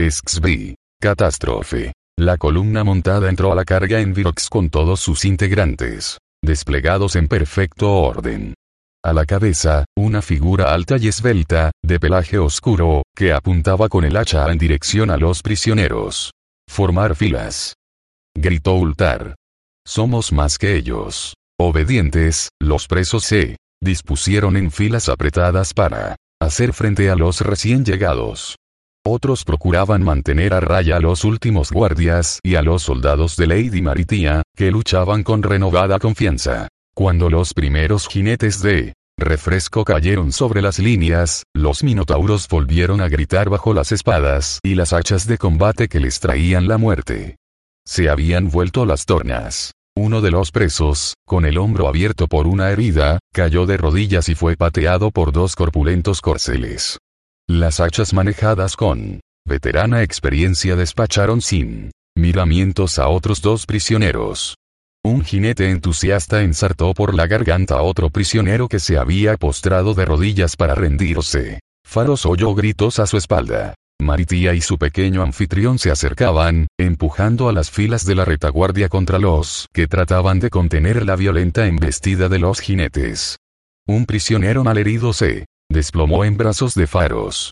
XB. Catástrofe. La columna montada entró a la carga en Virox con todos sus integrantes, desplegados en perfecto orden. A la cabeza, una figura alta y esbelta, de pelaje oscuro, que apuntaba con el hacha en dirección a los prisioneros. Formar filas. Gritó Ultar. Somos más que ellos. Obedientes, los presos se dispusieron en filas apretadas para hacer frente a los recién llegados. Otros procuraban mantener a raya a los últimos guardias y a los soldados de Lady Maritia, que luchaban con renovada confianza. Cuando los primeros jinetes de refresco cayeron sobre las líneas, los minotauros volvieron a gritar bajo las espadas y las hachas de combate que les traían la muerte. Se habían vuelto las tornas. Uno de los presos, con el hombro abierto por una herida, cayó de rodillas y fue pateado por dos corpulentos corceles. Las hachas manejadas con veterana experiencia despacharon sin miramientos a otros dos prisioneros. Un jinete entusiasta ensartó por la garganta a otro prisionero que se había postrado de rodillas para rendirse. Faros oyó gritos a su espalda. Maritia y su pequeño anfitrión se acercaban, empujando a las filas de la retaguardia contra los que trataban de contener la violenta embestida de los jinetes. Un prisionero malherido se desplomó en brazos de Faros.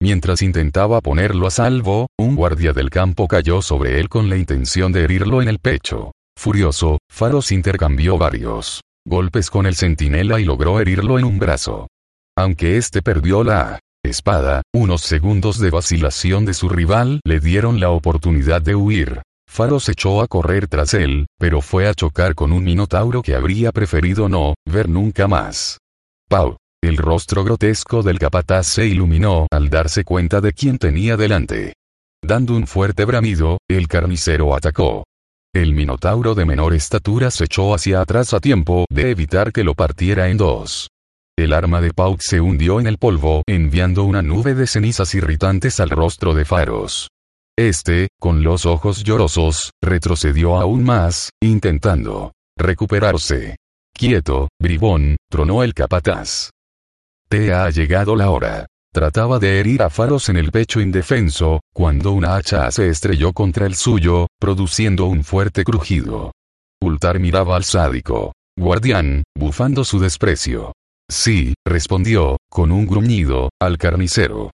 Mientras intentaba ponerlo a salvo, un guardia del campo cayó sobre él con la intención de herirlo en el pecho. Furioso, Faros intercambió varios golpes con el centinela y logró herirlo en un brazo. Aunque este perdió la espada, unos segundos de vacilación de su rival le dieron la oportunidad de huir. Faros echó a correr tras él, pero fue a chocar con un minotauro que habría preferido no ver nunca más. Pau. El rostro grotesco del capataz se iluminó al darse cuenta de quién tenía delante. Dando un fuerte bramido, el carnicero atacó. El minotauro de menor estatura se echó hacia atrás a tiempo de evitar que lo partiera en dos. El arma de Pau se hundió en el polvo, enviando una nube de cenizas irritantes al rostro de Faros. Este, con los ojos llorosos, retrocedió aún más, intentando recuperarse. Quieto, bribón, tronó el capataz. Te ha llegado la hora. Trataba de herir a Faros en el pecho indefenso, cuando una hacha se estrelló contra el suyo, produciendo un fuerte crujido. Ultar miraba al sádico guardián, bufando su desprecio. Sí, respondió, con un gruñido, al carnicero.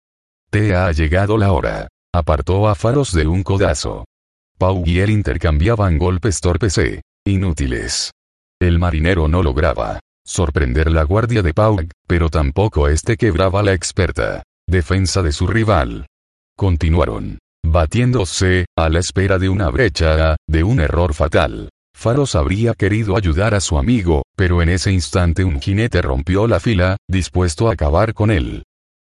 Te ha llegado la hora. Apartó a Faros de un codazo. Pau y él intercambiaban golpes torpes e inútiles. El marinero no lograba sorprender la guardia de Pau, pero tampoco este quebraba la experta defensa de su rival. Continuaron batiéndose, a la espera de una brecha, de un error fatal. Faros habría querido ayudar a su amigo, pero en ese instante un jinete rompió la fila, dispuesto a acabar con él.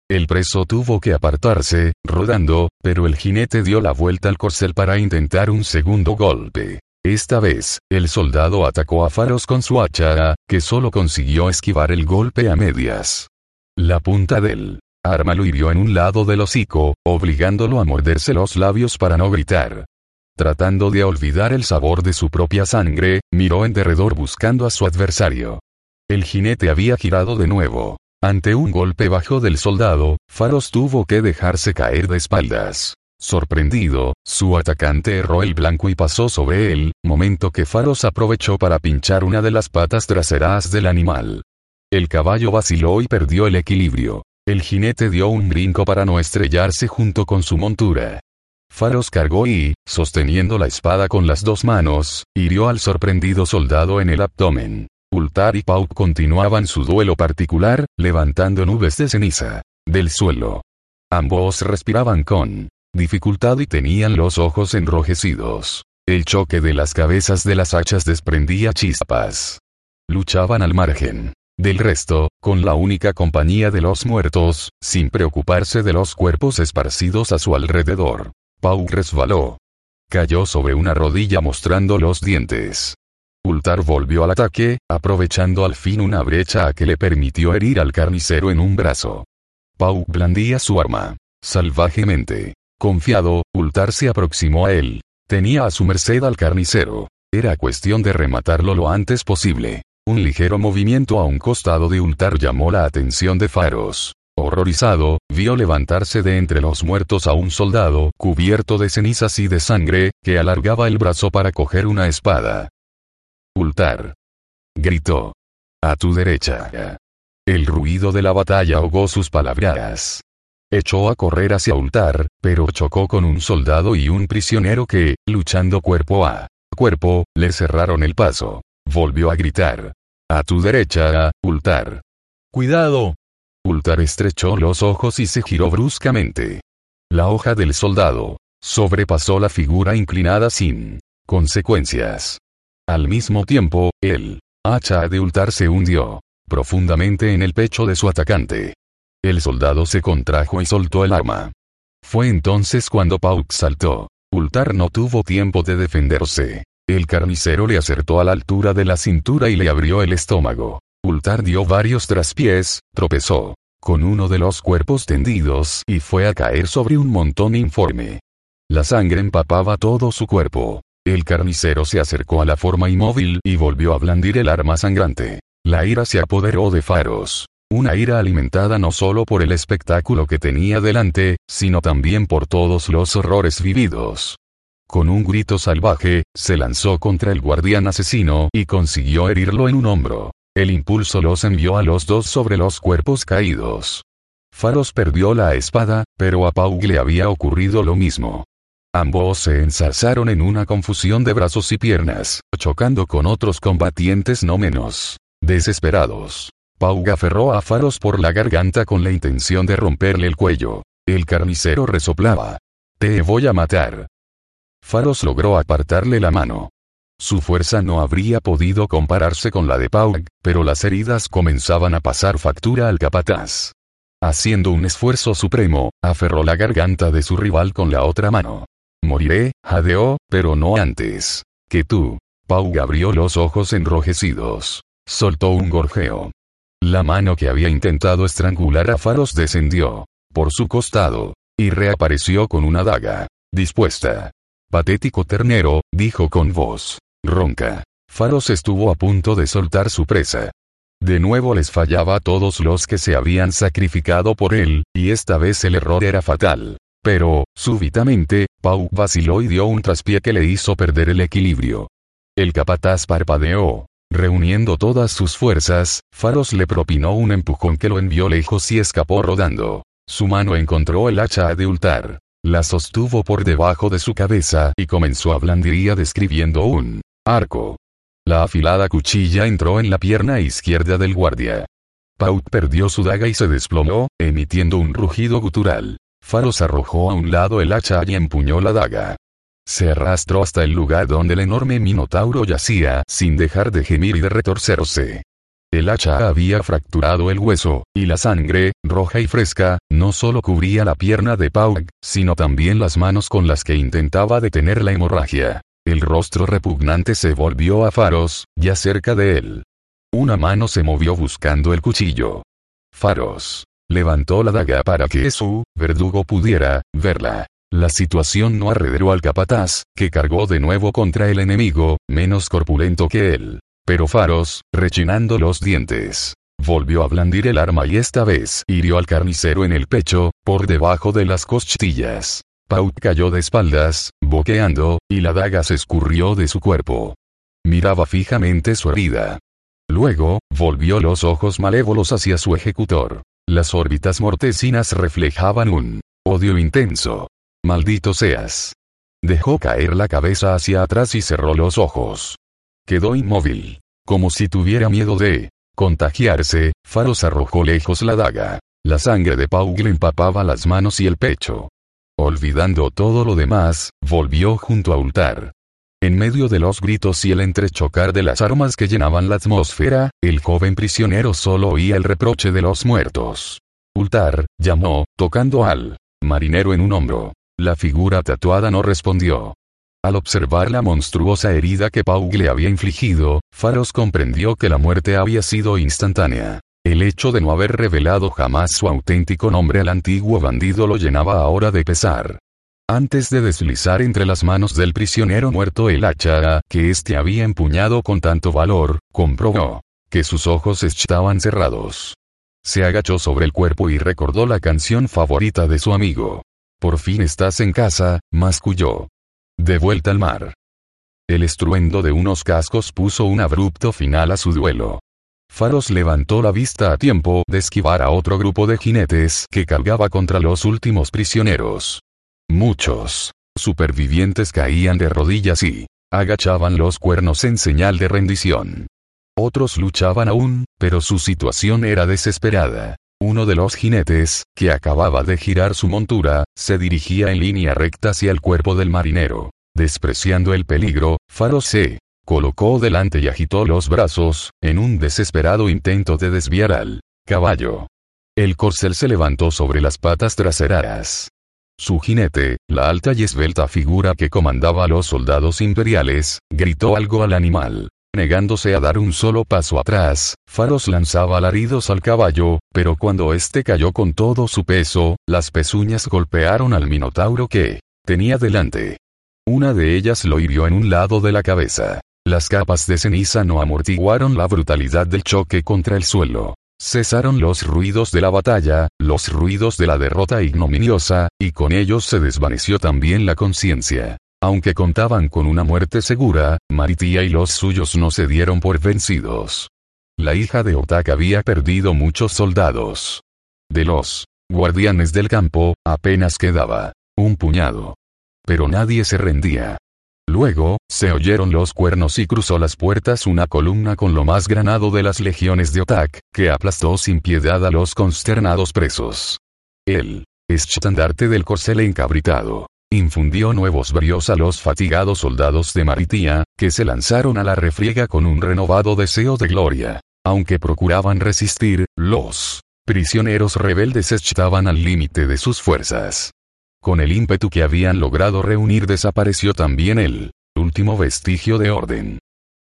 El preso tuvo que apartarse, rodando, pero el jinete dio la vuelta al corcel para intentar un segundo golpe. Esta vez, el soldado atacó a Faros con su hacha, que solo consiguió esquivar el golpe a medias. La punta del arma lo hirió en un lado del hocico, obligándolo a morderse los labios para no gritar. Tratando de olvidar el sabor de su propia sangre, miró en derredor buscando a su adversario. El jinete había girado de nuevo. Ante un golpe bajo del soldado, Faros tuvo que dejarse caer de espaldas. Sorprendido, su atacante erró el blanco y pasó sobre él, momento que Faros aprovechó para pinchar una de las patas traseras del animal. El caballo vaciló y perdió el equilibrio. El jinete dio un brinco para no estrellarse junto con su montura. Faros cargó y, sosteniendo la espada con las dos manos, hirió al sorprendido soldado en el abdomen. Ultar y Pau continuaban su duelo particular, levantando nubes de ceniza del suelo. Ambos respiraban con dificultad y tenían los ojos enrojecidos. El choque de las cabezas de las hachas desprendía chispas. Luchaban al margen del resto, con la única compañía de los muertos, sin preocuparse de los cuerpos esparcidos a su alrededor. Pau resbaló. Cayó sobre una rodilla mostrando los dientes. Ultar volvió al ataque, aprovechando al fin una brecha a que le permitió herir al carnicero en un brazo. Pau blandía su arma. Salvajemente. Confiado, Ultar se aproximó a él. Tenía a su merced al carnicero. Era cuestión de rematarlo lo antes posible. Un ligero movimiento a un costado de Ultar llamó la atención de Faros. Horrorizado, vio levantarse de entre los muertos a un soldado, cubierto de cenizas y de sangre, que alargaba el brazo para coger una espada. Ultar. Gritó. A tu derecha. El ruido de la batalla ahogó sus palabras. Echó a correr hacia Ultar, pero chocó con un soldado y un prisionero que, luchando cuerpo a cuerpo, le cerraron el paso. Volvió a gritar. A tu derecha, Ultar. Cuidado. Ultar estrechó los ojos y se giró bruscamente. La hoja del soldado sobrepasó la figura inclinada sin consecuencias. Al mismo tiempo, el hacha de Ultar se hundió profundamente en el pecho de su atacante. El soldado se contrajo y soltó el arma. Fue entonces cuando Pauk saltó. Ultar no tuvo tiempo de defenderse. El carnicero le acertó a la altura de la cintura y le abrió el estómago. Ultar dio varios traspiés, tropezó con uno de los cuerpos tendidos y fue a caer sobre un montón informe. La sangre empapaba todo su cuerpo. El carnicero se acercó a la forma inmóvil y volvió a blandir el arma sangrante. La ira se apoderó de Faros. Una ira alimentada no solo por el espectáculo que tenía delante, sino también por todos los horrores vividos. Con un grito salvaje, se lanzó contra el guardián asesino y consiguió herirlo en un hombro. El impulso los envió a los dos sobre los cuerpos caídos. Faros perdió la espada, pero a Pau le había ocurrido lo mismo. Ambos se ensarzaron en una confusión de brazos y piernas, chocando con otros combatientes no menos desesperados. Pau aferró a Faros por la garganta con la intención de romperle el cuello. El carnicero resoplaba. Te voy a matar. Faros logró apartarle la mano. Su fuerza no habría podido compararse con la de Pau, pero las heridas comenzaban a pasar factura al capataz. Haciendo un esfuerzo supremo, aferró la garganta de su rival con la otra mano. Moriré, jadeó, pero no antes. Que tú. Pau abrió los ojos enrojecidos. Soltó un gorjeo. La mano que había intentado estrangular a Faros descendió por su costado y reapareció con una daga dispuesta. Patético ternero, dijo con voz ronca. Faros estuvo a punto de soltar su presa. De nuevo les fallaba a todos los que se habían sacrificado por él, y esta vez el error era fatal. Pero, súbitamente, Pau vaciló y dio un traspié que le hizo perder el equilibrio. El capataz parpadeó. Reuniendo todas sus fuerzas, Faros le propinó un empujón que lo envió lejos y escapó rodando. Su mano encontró el hacha de Ultar. La sostuvo por debajo de su cabeza y comenzó a blandiría describiendo un arco. La afilada cuchilla entró en la pierna izquierda del guardia. Pau perdió su daga y se desplomó, emitiendo un rugido gutural. Faros arrojó a un lado el hacha y empuñó la daga. Se arrastró hasta el lugar donde el enorme minotauro yacía, sin dejar de gemir y de retorcerse. El hacha había fracturado el hueso, y la sangre, roja y fresca, no solo cubría la pierna de Pau, sino también las manos con las que intentaba detener la hemorragia. El rostro repugnante se volvió a Faros, ya cerca de él. Una mano se movió buscando el cuchillo. Faros. Levantó la daga para que su verdugo pudiera verla. La situación no arrederó al capataz, que cargó de nuevo contra el enemigo, menos corpulento que él. Pero Faros, rechinando los dientes, volvió a blandir el arma y esta vez hirió al carnicero en el pecho, por debajo de las costillas. Pau cayó de espaldas, boqueando, y la daga se escurrió de su cuerpo. Miraba fijamente su herida. Luego, volvió los ojos malévolos hacia su ejecutor. Las órbitas mortecinas reflejaban un odio intenso. Maldito seas. Dejó caer la cabeza hacia atrás y cerró los ojos. Quedó inmóvil. Como si tuviera miedo de contagiarse, Faros arrojó lejos la daga. La sangre de Pau le empapaba las manos y el pecho. Olvidando todo lo demás, volvió junto a Ultar. En medio de los gritos y el entrechocar de las armas que llenaban la atmósfera, el joven prisionero solo oía el reproche de los muertos. Ultar, llamó, tocando al marinero en un hombro. La figura tatuada no respondió. Al observar la monstruosa herida que Pau le había infligido, Faros comprendió que la muerte había sido instantánea. El hecho de no haber revelado jamás su auténtico nombre al antiguo bandido lo llenaba ahora de pesar. Antes de deslizar entre las manos del prisionero muerto el hacha que éste había empuñado con tanto valor, comprobó que sus ojos estaban cerrados. Se agachó sobre el cuerpo y recordó la canción favorita de su amigo. Por fin estás en casa, masculló. De vuelta al mar. El estruendo de unos cascos puso un abrupto final a su duelo. Faros levantó la vista a tiempo de esquivar a otro grupo de jinetes que cargaba contra los últimos prisioneros. Muchos supervivientes caían de rodillas y agachaban los cuernos en señal de rendición. Otros luchaban aún, pero su situación era desesperada. Uno de los jinetes, que acababa de girar su montura, se dirigía en línea recta hacia el cuerpo del marinero. Despreciando el peligro, Faros se colocó delante y agitó los brazos, en un desesperado intento de desviar al caballo. El corcel se levantó sobre las patas traseras. Su jinete, la alta y esbelta figura que comandaba a los soldados imperiales, gritó algo al animal. Negándose a dar un solo paso atrás, Faros lanzaba alaridos al caballo, pero cuando éste cayó con todo su peso, las pezuñas golpearon al minotauro que tenía delante. Una de ellas lo hirió en un lado de la cabeza. Las capas de ceniza no amortiguaron la brutalidad del choque contra el suelo. Cesaron los ruidos de la batalla, los ruidos de la derrota ignominiosa, y con ellos se desvaneció también la conciencia. Aunque contaban con una muerte segura, Maritia y los suyos no se dieron por vencidos. La hija de Otak había perdido muchos soldados. De los guardianes del campo, apenas quedaba un puñado. Pero nadie se rendía. Luego, se oyeron los cuernos y cruzó las puertas una columna con lo más granado de las legiones de Otak, que aplastó sin piedad a los consternados presos. El estandarte del corcel encabritado infundió nuevos bríos a los fatigados soldados de Maritia, que se lanzaron a la refriega con un renovado deseo de gloria. Aunque procuraban resistir, los prisioneros rebeldes estaban al límite de sus fuerzas. Con el ímpetu que habían logrado reunir desapareció también el último vestigio de orden.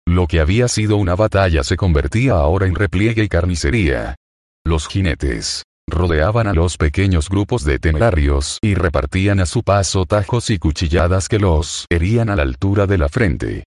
Lo que había sido una batalla se convertía ahora en repliegue y carnicería. Los jinetes rodeaban a los pequeños grupos de temerarios y repartían a su paso tajos y cuchilladas que los herían a la altura de la frente.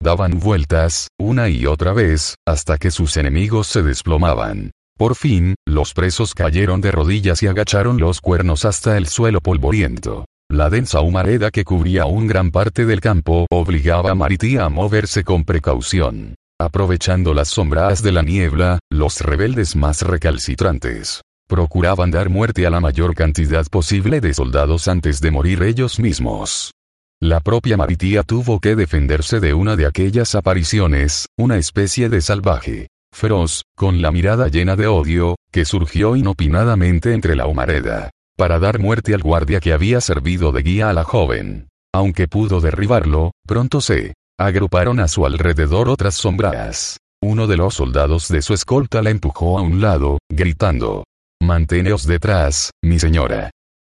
Daban vueltas, una y otra vez, hasta que sus enemigos se desplomaban. Por fin, los presos cayeron de rodillas y agacharon los cuernos hasta el suelo polvoriento. La densa humareda que cubría un gran parte del campo obligaba a Maritía a moverse con precaución. Aprovechando las sombras de la niebla, los rebeldes más recalcitrantes procuraban dar muerte a la mayor cantidad posible de soldados antes de morir ellos mismos. La propia Maritía tuvo que defenderse de una de aquellas apariciones, una especie de salvaje feroz, con la mirada llena de odio, que surgió inopinadamente entre la humareda, para dar muerte al guardia que había servido de guía a la joven. Aunque pudo derribarlo, pronto se agruparon a su alrededor otras sombras. Uno de los soldados de su escolta la empujó a un lado, gritando. Manteneos detrás, mi señora.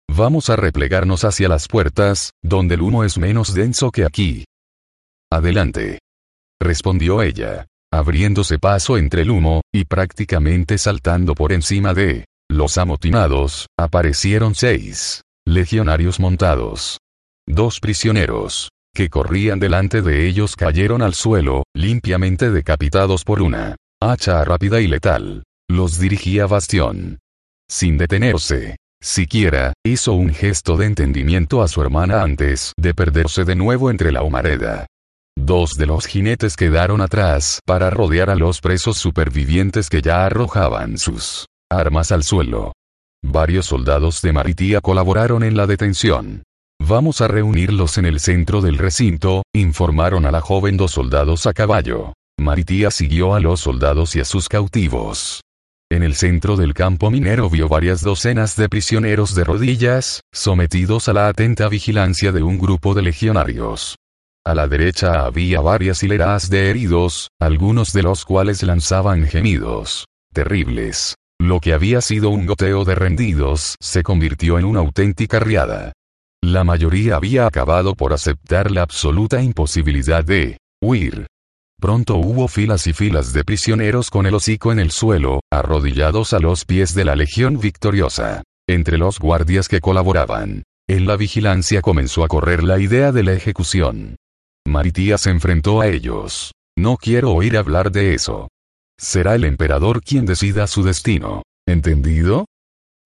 Vamos a replegarnos hacia las puertas, donde el humo es menos denso que aquí. Adelante. Respondió ella abriéndose paso entre el humo, y prácticamente saltando por encima de los amotinados, aparecieron seis legionarios montados. Dos prisioneros, que corrían delante de ellos cayeron al suelo, limpiamente decapitados por una hacha rápida y letal. Los dirigía Bastión. Sin detenerse, siquiera, hizo un gesto de entendimiento a su hermana antes de perderse de nuevo entre la humareda. Dos de los jinetes quedaron atrás para rodear a los presos supervivientes que ya arrojaban sus armas al suelo. Varios soldados de Maritía colaboraron en la detención. Vamos a reunirlos en el centro del recinto, informaron a la joven dos soldados a caballo. Maritía siguió a los soldados y a sus cautivos. En el centro del campo minero vio varias docenas de prisioneros de rodillas, sometidos a la atenta vigilancia de un grupo de legionarios. A la derecha había varias hileras de heridos, algunos de los cuales lanzaban gemidos terribles. Lo que había sido un goteo de rendidos se convirtió en una auténtica riada. La mayoría había acabado por aceptar la absoluta imposibilidad de huir. Pronto hubo filas y filas de prisioneros con el hocico en el suelo, arrodillados a los pies de la Legión victoriosa. Entre los guardias que colaboraban en la vigilancia comenzó a correr la idea de la ejecución. Maritía se enfrentó a ellos. No quiero oír hablar de eso. Será el emperador quien decida su destino. ¿Entendido?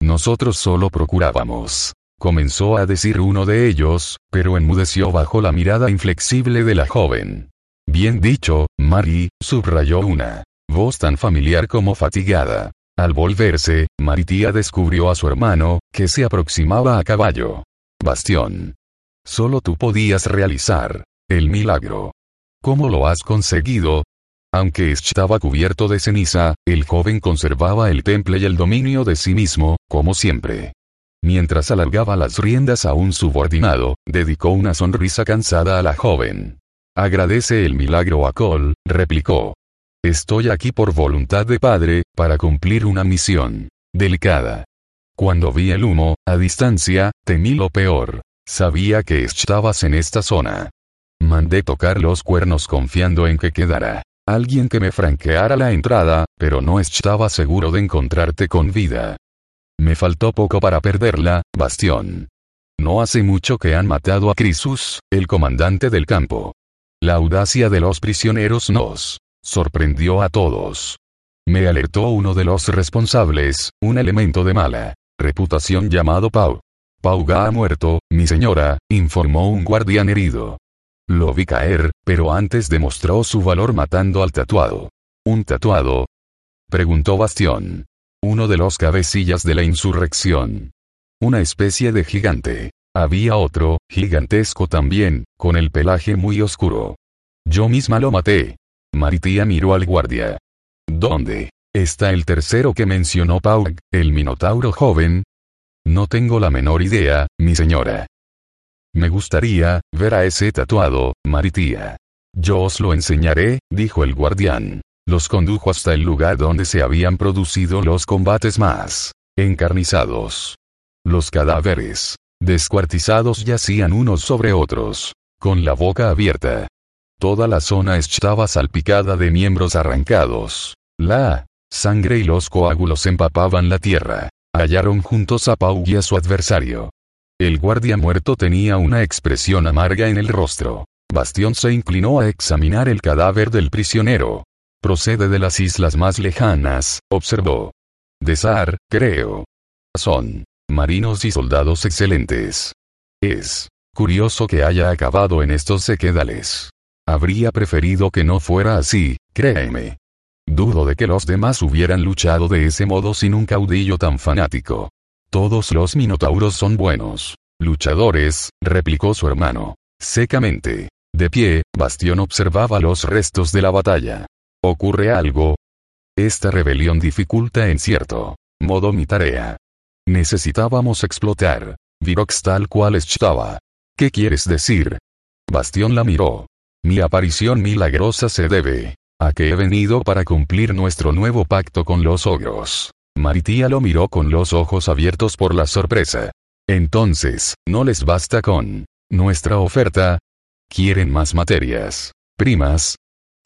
Nosotros solo procurábamos. Comenzó a decir uno de ellos, pero enmudeció bajo la mirada inflexible de la joven. Bien dicho, Mari, subrayó una voz tan familiar como fatigada. Al volverse, Maritía descubrió a su hermano, que se aproximaba a caballo. Bastión. Solo tú podías realizar el milagro. ¿Cómo lo has conseguido? Aunque estaba cubierto de ceniza, el joven conservaba el temple y el dominio de sí mismo, como siempre. Mientras alargaba las riendas a un subordinado, dedicó una sonrisa cansada a la joven. Agradece el milagro a Cole, replicó. Estoy aquí por voluntad de padre, para cumplir una misión. Delicada. Cuando vi el humo, a distancia, temí lo peor. Sabía que estabas en esta zona. Mandé tocar los cuernos confiando en que quedara alguien que me franqueara la entrada, pero no estaba seguro de encontrarte con vida. Me faltó poco para perderla, Bastión. No hace mucho que han matado a Crisus, el comandante del campo. La audacia de los prisioneros nos sorprendió a todos. Me alertó uno de los responsables, un elemento de mala reputación llamado Pau. Pauga ha muerto, mi señora, informó un guardián herido. Lo vi caer, pero antes demostró su valor matando al tatuado. ¿Un tatuado? Preguntó Bastión. Uno de los cabecillas de la insurrección. Una especie de gigante. Había otro, gigantesco también, con el pelaje muy oscuro. Yo misma lo maté. Maritía miró al guardia. ¿Dónde? ¿Está el tercero que mencionó Pau, el minotauro joven? No tengo la menor idea, mi señora. Me gustaría, ver a ese tatuado, Maritía. Yo os lo enseñaré, dijo el guardián. Los condujo hasta el lugar donde se habían producido los combates más encarnizados. Los cadáveres, descuartizados yacían unos sobre otros, con la boca abierta. Toda la zona estaba salpicada de miembros arrancados. La sangre y los coágulos empapaban la tierra. Hallaron juntos a Pau y a su adversario. El guardia muerto tenía una expresión amarga en el rostro. Bastión se inclinó a examinar el cadáver del prisionero. Procede de las islas más lejanas, observó. De Sar, creo. Son marinos y soldados excelentes. Es curioso que haya acabado en estos sequedales. Habría preferido que no fuera así, créeme. Dudo de que los demás hubieran luchado de ese modo sin un caudillo tan fanático. Todos los minotauros son buenos. Luchadores, replicó su hermano. Secamente. De pie, Bastión observaba los restos de la batalla. ¿Ocurre algo? Esta rebelión dificulta en cierto modo mi tarea. Necesitábamos explotar. Virox tal cual estaba. ¿Qué quieres decir? Bastión la miró. Mi aparición milagrosa se debe a que he venido para cumplir nuestro nuevo pacto con los ogros. Maritía lo miró con los ojos abiertos por la sorpresa. Entonces, ¿no les basta con nuestra oferta? ¿Quieren más materias? ¿Primas?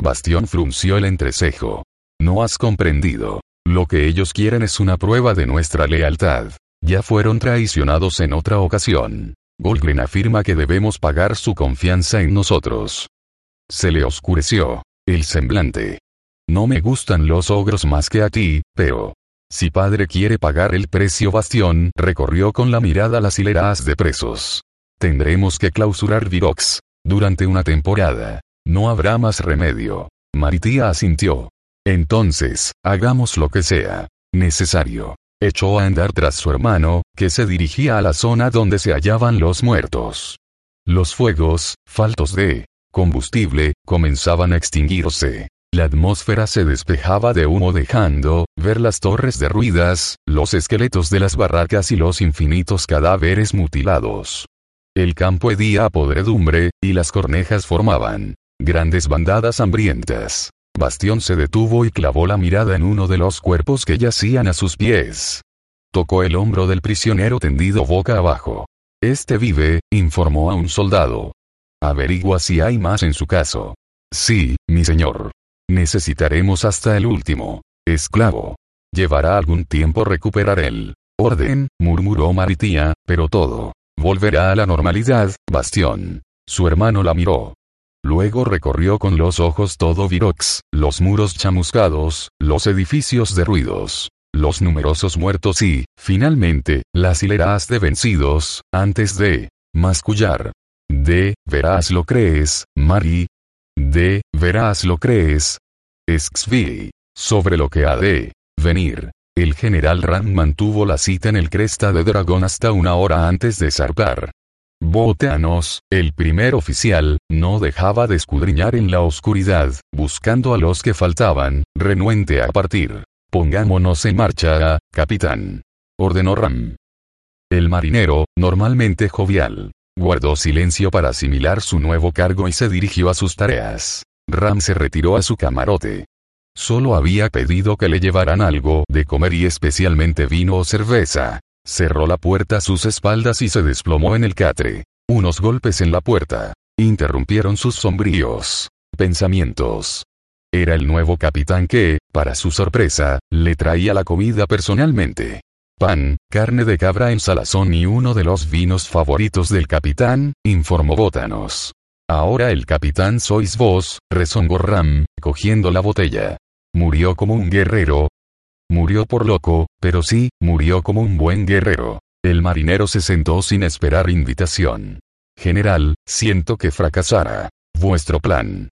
Bastión frunció el entrecejo. No has comprendido. Lo que ellos quieren es una prueba de nuestra lealtad. Ya fueron traicionados en otra ocasión. Golgren afirma que debemos pagar su confianza en nosotros. Se le oscureció el semblante. No me gustan los ogros más que a ti, pero si padre quiere pagar el precio Bastión recorrió con la mirada las hileras de presos. Tendremos que clausurar Virox. Durante una temporada. No habrá más remedio. Maritía asintió. Entonces, hagamos lo que sea. Necesario. Echó a andar tras su hermano, que se dirigía a la zona donde se hallaban los muertos. Los fuegos, faltos de combustible, comenzaban a extinguirse. La atmósfera se despejaba de humo dejando ver las torres derruidas, los esqueletos de las barracas y los infinitos cadáveres mutilados. El campo hedía a podredumbre, y las cornejas formaban grandes bandadas hambrientas. Bastión se detuvo y clavó la mirada en uno de los cuerpos que yacían a sus pies. Tocó el hombro del prisionero tendido boca abajo. Este vive, informó a un soldado. Averigua si hay más en su caso. Sí, mi señor. Necesitaremos hasta el último. Esclavo. Llevará algún tiempo recuperar el orden, murmuró Maritía, pero todo. Volverá a la normalidad, Bastión. Su hermano la miró. Luego recorrió con los ojos todo Virox, los muros chamuscados, los edificios derruidos, los numerosos muertos y, finalmente, las hileras de vencidos, antes de mascullar. De, verás lo crees, Mari. De, verás lo crees. Exvi. Sobre lo que ha de venir. El general Ram mantuvo la cita en el Cresta de Dragón hasta una hora antes de zarpar. Botanos, el primer oficial, no dejaba de escudriñar en la oscuridad, buscando a los que faltaban, renuente a partir. Pongámonos en marcha, capitán. Ordenó Ram. El marinero, normalmente jovial, guardó silencio para asimilar su nuevo cargo y se dirigió a sus tareas. Ram se retiró a su camarote. Solo había pedido que le llevaran algo de comer y especialmente vino o cerveza. Cerró la puerta a sus espaldas y se desplomó en el catre. Unos golpes en la puerta interrumpieron sus sombríos pensamientos. Era el nuevo capitán que, para su sorpresa, le traía la comida personalmente. Pan, carne de cabra en salazón y uno de los vinos favoritos del capitán, informó Bótanos. Ahora el capitán sois vos, rezongó Ram, cogiendo la botella. Murió como un guerrero, Murió por loco, pero sí, murió como un buen guerrero. El marinero se sentó sin esperar invitación. General, siento que fracasara. Vuestro plan.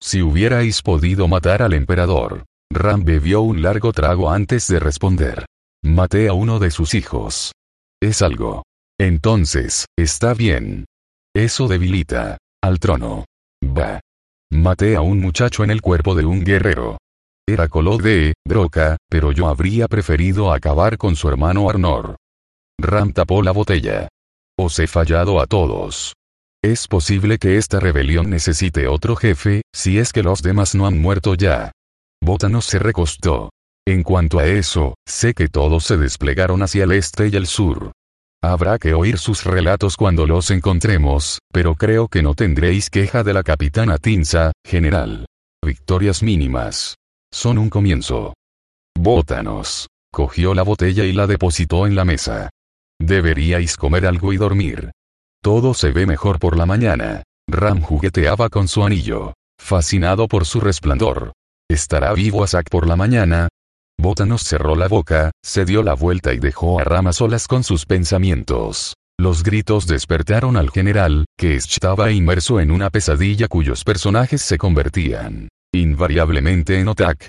Si hubierais podido matar al emperador. Ram bebió un largo trago antes de responder. Maté a uno de sus hijos. Es algo. Entonces, está bien. Eso debilita. Al trono. Va. Maté a un muchacho en el cuerpo de un guerrero. Era color de Broca, pero yo habría preferido acabar con su hermano Arnor. Ram tapó la botella. Os he fallado a todos. Es posible que esta rebelión necesite otro jefe, si es que los demás no han muerto ya. Bótanos se recostó. En cuanto a eso, sé que todos se desplegaron hacia el este y el sur. Habrá que oír sus relatos cuando los encontremos, pero creo que no tendréis queja de la capitana Tinza, general. Victorias mínimas. Son un comienzo. Bótanos. Cogió la botella y la depositó en la mesa. Deberíais comer algo y dormir. Todo se ve mejor por la mañana. Ram jugueteaba con su anillo. Fascinado por su resplandor. ¿Estará vivo Asak por la mañana? Bótanos cerró la boca, se dio la vuelta y dejó a Ram a solas con sus pensamientos. Los gritos despertaron al general, que estaba inmerso en una pesadilla cuyos personajes se convertían invariablemente en Otak.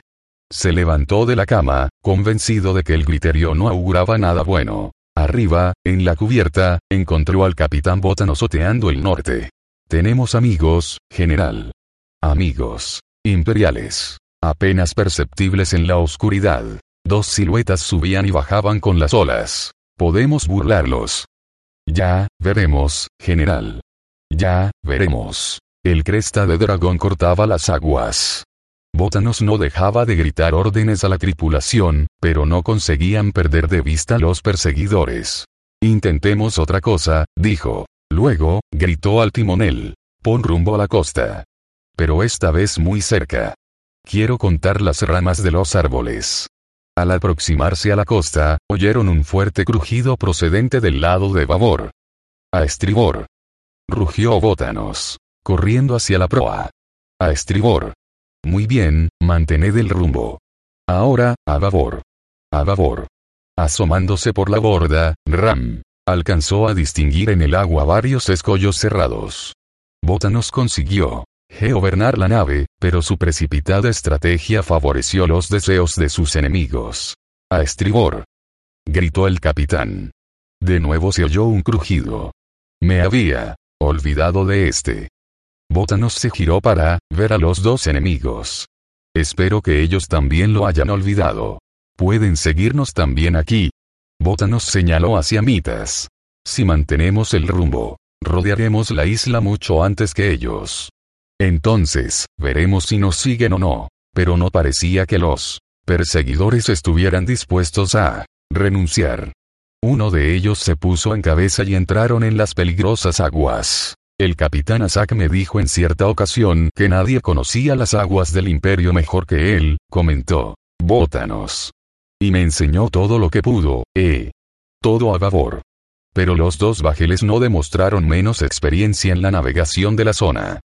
Se levantó de la cama, convencido de que el griterío no auguraba nada bueno. Arriba, en la cubierta, encontró al capitán Bótano soteando el norte. Tenemos amigos, general. Amigos. Imperiales. Apenas perceptibles en la oscuridad. Dos siluetas subían y bajaban con las olas. Podemos burlarlos. Ya, veremos, general. Ya, veremos. El cresta de dragón cortaba las aguas. Bótanos no dejaba de gritar órdenes a la tripulación, pero no conseguían perder de vista a los perseguidores. Intentemos otra cosa, dijo. Luego, gritó al timonel. Pon rumbo a la costa. Pero esta vez muy cerca. Quiero contar las ramas de los árboles. Al aproximarse a la costa, oyeron un fuerte crujido procedente del lado de babor. A estribor. Rugió Bótanos corriendo hacia la proa. A estribor. Muy bien, mantened el rumbo. Ahora, a babor. A babor. Asomándose por la borda, Ram alcanzó a distinguir en el agua varios escollos cerrados. Bótanos consiguió geobernar la nave, pero su precipitada estrategia favoreció los deseos de sus enemigos. A estribor. Gritó el capitán. De nuevo se oyó un crujido. Me había olvidado de este. Bótanos se giró para ver a los dos enemigos. Espero que ellos también lo hayan olvidado. Pueden seguirnos también aquí. Bótanos señaló hacia Mitas. Si mantenemos el rumbo, rodearemos la isla mucho antes que ellos. Entonces, veremos si nos siguen o no. Pero no parecía que los perseguidores estuvieran dispuestos a renunciar. Uno de ellos se puso en cabeza y entraron en las peligrosas aguas. El capitán Asak me dijo en cierta ocasión que nadie conocía las aguas del imperio mejor que él, comentó. Bótanos. Y me enseñó todo lo que pudo, eh. Todo a favor. Pero los dos bajeles no demostraron menos experiencia en la navegación de la zona.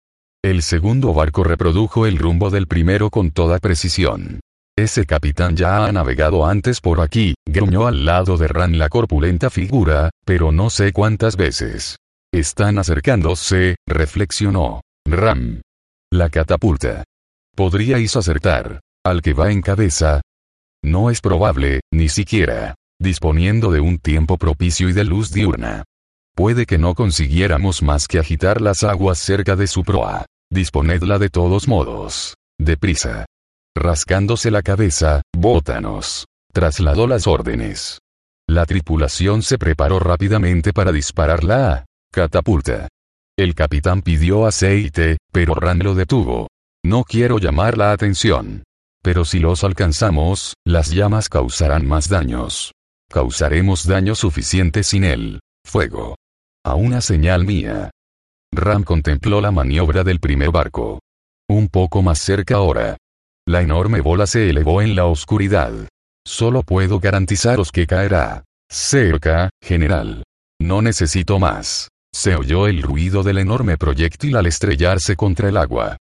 El segundo barco reprodujo el rumbo del primero con toda precisión. Ese capitán ya ha navegado antes por aquí, gruñó al lado de Ran la corpulenta figura, pero no sé cuántas veces. Están acercándose, reflexionó. Ram. La catapulta. Podríais acertar. Al que va en cabeza. No es probable, ni siquiera. Disponiendo de un tiempo propicio y de luz diurna. Puede que no consiguiéramos más que agitar las aguas cerca de su proa. Disponedla de todos modos. Deprisa. Rascándose la cabeza, Bótanos. Trasladó las órdenes. La tripulación se preparó rápidamente para disparar la catapulta. El capitán pidió aceite, pero Ran lo detuvo. No quiero llamar la atención. Pero si los alcanzamos, las llamas causarán más daños. Causaremos daño suficiente sin él. Fuego. A una señal mía. Ram contempló la maniobra del primer barco. Un poco más cerca ahora. La enorme bola se elevó en la oscuridad. Solo puedo garantizaros que caerá. Cerca, general. No necesito más. Se oyó el ruido del enorme proyectil al estrellarse contra el agua.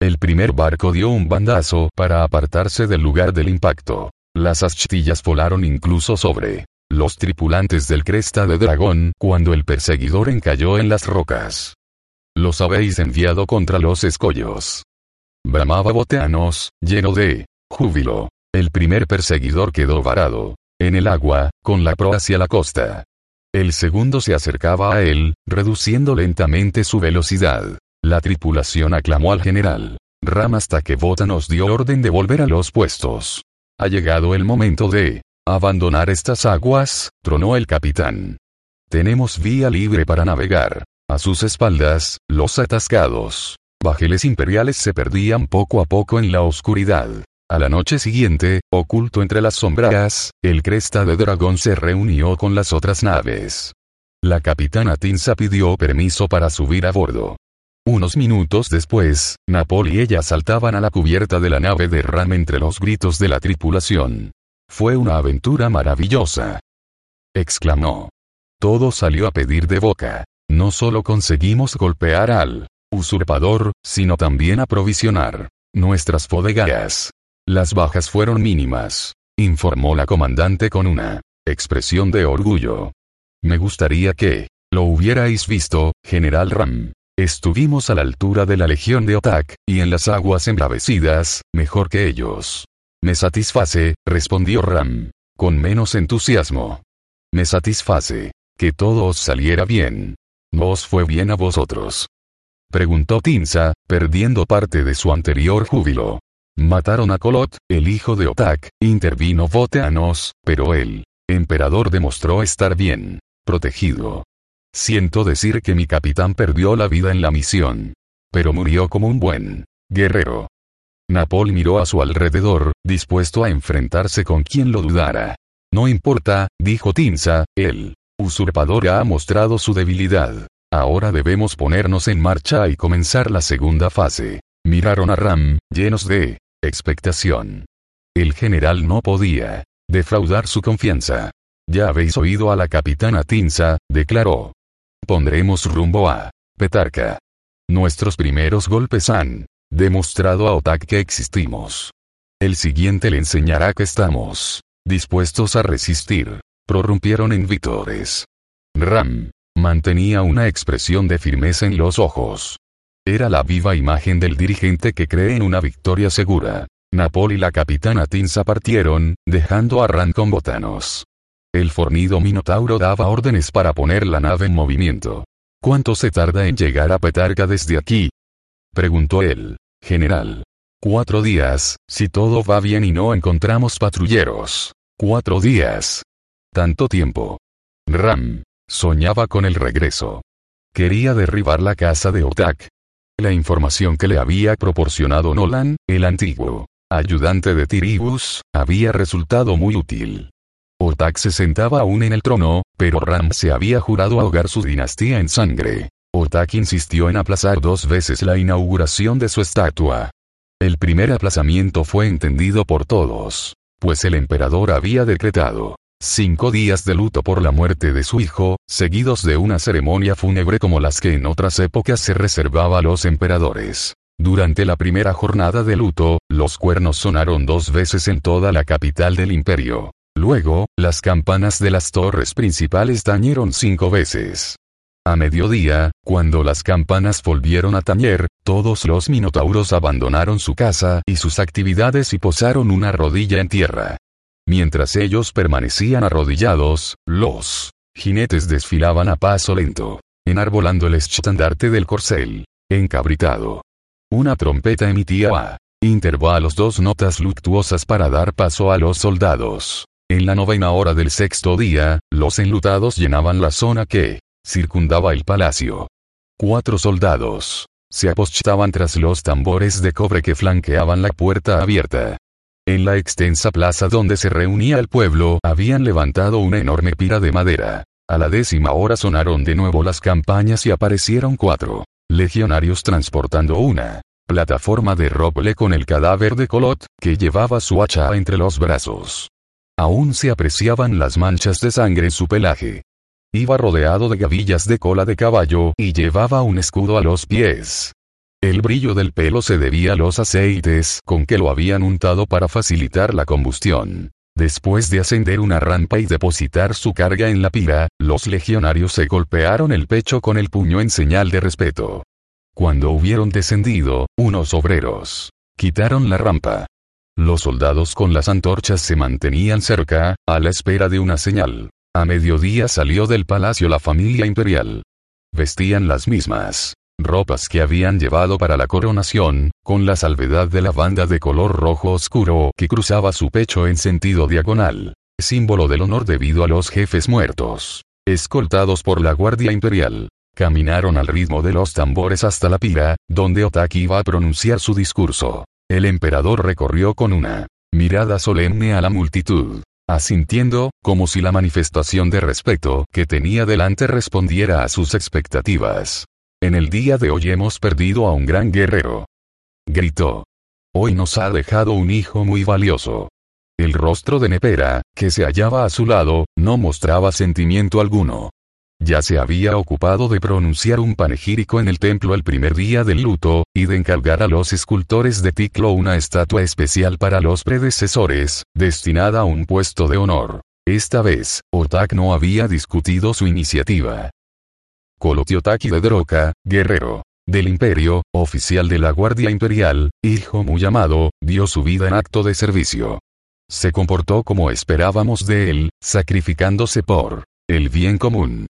El primer barco dio un bandazo para apartarse del lugar del impacto. Las astillas volaron incluso sobre los tripulantes del cresta de dragón cuando el perseguidor encalló en las rocas. Los habéis enviado contra los escollos bramaba Boteanos, lleno de júbilo. El primer perseguidor quedó varado en el agua, con la proa hacia la costa. El segundo se acercaba a él, reduciendo lentamente su velocidad. La tripulación aclamó al general Ram hasta que Botanos dio orden de volver a los puestos. Ha llegado el momento de abandonar estas aguas, tronó el capitán. Tenemos vía libre para navegar. A sus espaldas, los atascados bajeles imperiales se perdían poco a poco en la oscuridad. A la noche siguiente, oculto entre las sombras, el cresta de dragón se reunió con las otras naves. La capitana Tinsa pidió permiso para subir a bordo. Unos minutos después, Napol y ella saltaban a la cubierta de la nave de Ram entre los gritos de la tripulación. Fue una aventura maravillosa. exclamó. Todo salió a pedir de boca. No solo conseguimos golpear al usurpador, sino también aprovisionar nuestras bodegas. Las bajas fueron mínimas, informó la comandante con una expresión de orgullo. Me gustaría que lo hubierais visto, General Ram. Estuvimos a la altura de la Legión de Otak, y en las aguas embravecidas, mejor que ellos. Me satisface, respondió Ram, con menos entusiasmo. Me satisface. Que todo os saliera bien. No os fue bien a vosotros. Preguntó Tinsa, perdiendo parte de su anterior júbilo. Mataron a Kolot, el hijo de Otak, intervino Voteanos, pero el emperador demostró estar bien protegido. Siento decir que mi capitán perdió la vida en la misión. Pero murió como un buen guerrero. Napol miró a su alrededor, dispuesto a enfrentarse con quien lo dudara. No importa, dijo Tinsa, el usurpador ha mostrado su debilidad. Ahora debemos ponernos en marcha y comenzar la segunda fase. Miraron a Ram, llenos de expectación. El general no podía defraudar su confianza. Ya habéis oído a la capitana Tinsa, declaró. Pondremos rumbo a Petarca. Nuestros primeros golpes han demostrado a Otak que existimos. El siguiente le enseñará que estamos dispuestos a resistir. Prorrumpieron en vítores. Ram, Mantenía una expresión de firmeza en los ojos. Era la viva imagen del dirigente que cree en una victoria segura. Napol y la capitana Tinsa partieron, dejando a Ran con botanos. El fornido Minotauro daba órdenes para poner la nave en movimiento. ¿Cuánto se tarda en llegar a Petarca desde aquí? Preguntó él. General. Cuatro días, si todo va bien y no encontramos patrulleros. Cuatro días. Tanto tiempo. Ram. Soñaba con el regreso. Quería derribar la casa de Otak. La información que le había proporcionado Nolan, el antiguo ayudante de Tiribus, había resultado muy útil. Otak se sentaba aún en el trono, pero Ram se había jurado ahogar su dinastía en sangre. Otak insistió en aplazar dos veces la inauguración de su estatua. El primer aplazamiento fue entendido por todos, pues el emperador había decretado cinco días de luto por la muerte de su hijo, seguidos de una ceremonia fúnebre como las que en otras épocas se reservaba a los emperadores. Durante la primera jornada de luto, los cuernos sonaron dos veces en toda la capital del imperio. Luego, las campanas de las torres principales tañeron cinco veces. A mediodía, cuando las campanas volvieron a tañer, todos los minotauros abandonaron su casa y sus actividades y posaron una rodilla en tierra. Mientras ellos permanecían arrodillados, los jinetes desfilaban a paso lento, enarbolando el estandarte del corcel, encabritado. Una trompeta emitía a intervalos dos notas luctuosas para dar paso a los soldados. En la novena hora del sexto día, los enlutados llenaban la zona que circundaba el palacio. Cuatro soldados se apostaban tras los tambores de cobre que flanqueaban la puerta abierta. En la extensa plaza donde se reunía el pueblo habían levantado una enorme pira de madera. A la décima hora sonaron de nuevo las campañas y aparecieron cuatro legionarios transportando una plataforma de roble con el cadáver de Colot, que llevaba su hacha entre los brazos. Aún se apreciaban las manchas de sangre en su pelaje. Iba rodeado de gavillas de cola de caballo y llevaba un escudo a los pies. El brillo del pelo se debía a los aceites con que lo habían untado para facilitar la combustión. Después de ascender una rampa y depositar su carga en la pira, los legionarios se golpearon el pecho con el puño en señal de respeto. Cuando hubieron descendido, unos obreros quitaron la rampa, los soldados con las antorchas se mantenían cerca, a la espera de una señal. A mediodía salió del palacio la familia imperial. Vestían las mismas ropas que habían llevado para la coronación, con la salvedad de la banda de color rojo oscuro que cruzaba su pecho en sentido diagonal, símbolo del honor debido a los jefes muertos. Escoltados por la Guardia Imperial, caminaron al ritmo de los tambores hasta la pira, donde Otaki iba a pronunciar su discurso. El emperador recorrió con una mirada solemne a la multitud, asintiendo, como si la manifestación de respeto que tenía delante respondiera a sus expectativas. En el día de hoy hemos perdido a un gran guerrero. Gritó. Hoy nos ha dejado un hijo muy valioso. El rostro de Nepera, que se hallaba a su lado, no mostraba sentimiento alguno. Ya se había ocupado de pronunciar un panegírico en el templo el primer día del luto, y de encargar a los escultores de Ticlo una estatua especial para los predecesores, destinada a un puesto de honor. Esta vez, Otak no había discutido su iniciativa. Colotiotaki de Droka, guerrero del imperio, oficial de la Guardia Imperial, hijo muy amado, dio su vida en acto de servicio. Se comportó como esperábamos de él, sacrificándose por el bien común.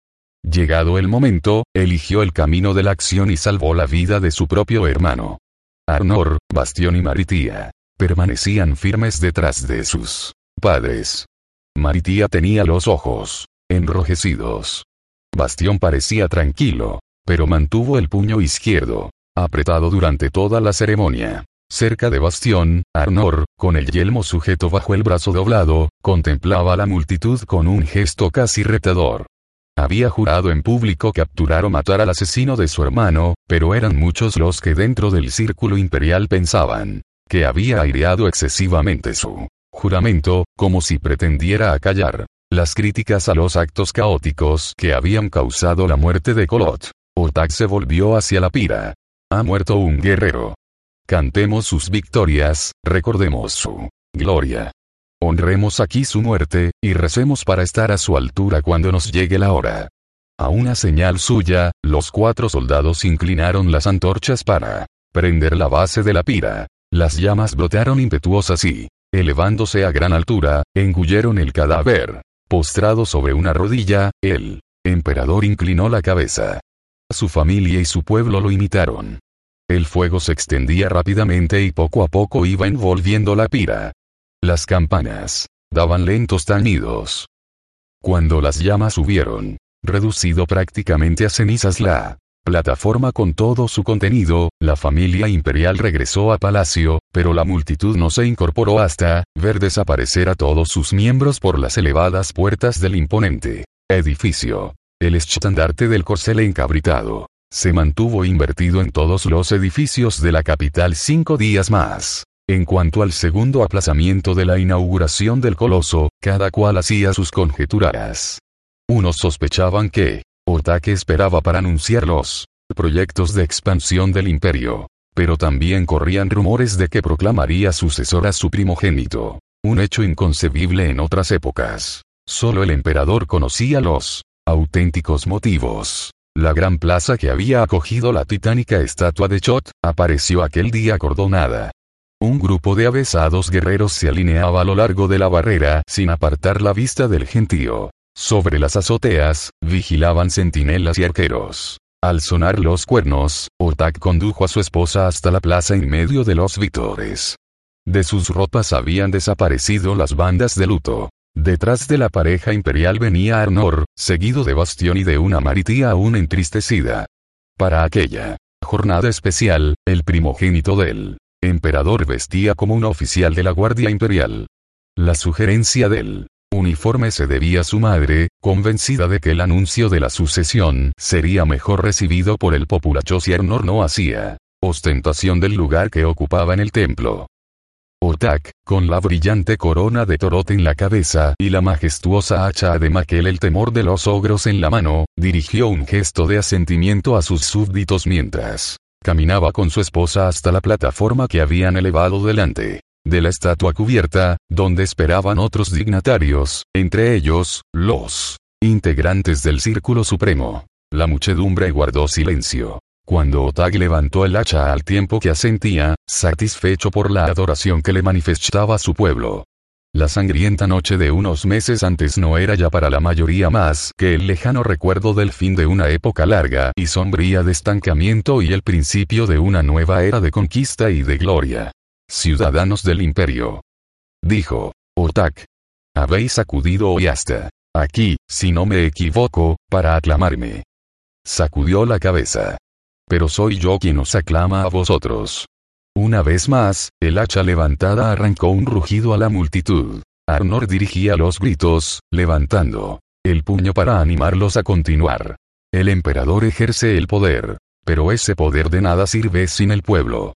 Llegado el momento, eligió el camino de la acción y salvó la vida de su propio hermano. Arnor, Bastión y Maritía permanecían firmes detrás de sus padres. Maritía tenía los ojos enrojecidos. Bastión parecía tranquilo, pero mantuvo el puño izquierdo apretado durante toda la ceremonia. Cerca de Bastión, Arnor, con el yelmo sujeto bajo el brazo doblado, contemplaba a la multitud con un gesto casi retador. Había jurado en público capturar o matar al asesino de su hermano, pero eran muchos los que dentro del círculo imperial pensaban que había aireado excesivamente su juramento, como si pretendiera acallar las críticas a los actos caóticos que habían causado la muerte de Kolot. Otak se volvió hacia la pira. Ha muerto un guerrero. Cantemos sus victorias, recordemos su gloria. Honremos aquí su muerte, y recemos para estar a su altura cuando nos llegue la hora. A una señal suya, los cuatro soldados inclinaron las antorchas para prender la base de la pira. Las llamas brotaron impetuosas y, elevándose a gran altura, engulleron el cadáver. Postrado sobre una rodilla, el emperador inclinó la cabeza. Su familia y su pueblo lo imitaron. El fuego se extendía rápidamente y poco a poco iba envolviendo la pira. Las campanas daban lentos tañidos. Cuando las llamas hubieron reducido prácticamente a cenizas la plataforma con todo su contenido, la familia imperial regresó a palacio, pero la multitud no se incorporó hasta ver desaparecer a todos sus miembros por las elevadas puertas del imponente edificio. El estandarte del corcel encabritado se mantuvo invertido en todos los edificios de la capital cinco días más. En cuanto al segundo aplazamiento de la inauguración del coloso, cada cual hacía sus conjeturas. Unos sospechaban que, Otake esperaba para anunciar los proyectos de expansión del imperio. Pero también corrían rumores de que proclamaría sucesor a su primogénito. Un hecho inconcebible en otras épocas. Solo el emperador conocía los auténticos motivos. La gran plaza que había acogido la titánica estatua de Chot, apareció aquel día acordonada. Un grupo de avesados guerreros se alineaba a lo largo de la barrera sin apartar la vista del gentío. Sobre las azoteas, vigilaban centinelas y arqueros. Al sonar los cuernos, Otak condujo a su esposa hasta la plaza en medio de los vítores. De sus ropas habían desaparecido las bandas de luto. Detrás de la pareja imperial venía Arnor, seguido de Bastión y de una maritía aún entristecida. Para aquella jornada especial, el primogénito del emperador vestía como un oficial de la Guardia Imperial. La sugerencia del uniforme se debía a su madre, convencida de que el anuncio de la sucesión sería mejor recibido por el populacho si Arnor no hacía ostentación del lugar que ocupaba en el templo. Otak, con la brillante corona de Torot en la cabeza y la majestuosa hacha de Maquel el temor de los ogros en la mano, dirigió un gesto de asentimiento a sus súbditos mientras caminaba con su esposa hasta la plataforma que habían elevado delante de la estatua cubierta, donde esperaban otros dignatarios, entre ellos, los integrantes del Círculo Supremo. La muchedumbre guardó silencio. Cuando Otag levantó el hacha al tiempo que asentía, satisfecho por la adoración que le manifestaba su pueblo. La sangrienta noche de unos meses antes no era ya para la mayoría más que el lejano recuerdo del fin de una época larga y sombría de estancamiento y el principio de una nueva era de conquista y de gloria. Ciudadanos del imperio. Dijo. Otak. Habéis acudido hoy hasta aquí, si no me equivoco, para aclamarme. Sacudió la cabeza. Pero soy yo quien os aclama a vosotros. Una vez más, el hacha levantada arrancó un rugido a la multitud. Arnor dirigía los gritos, levantando el puño para animarlos a continuar. El emperador ejerce el poder. Pero ese poder de nada sirve sin el pueblo.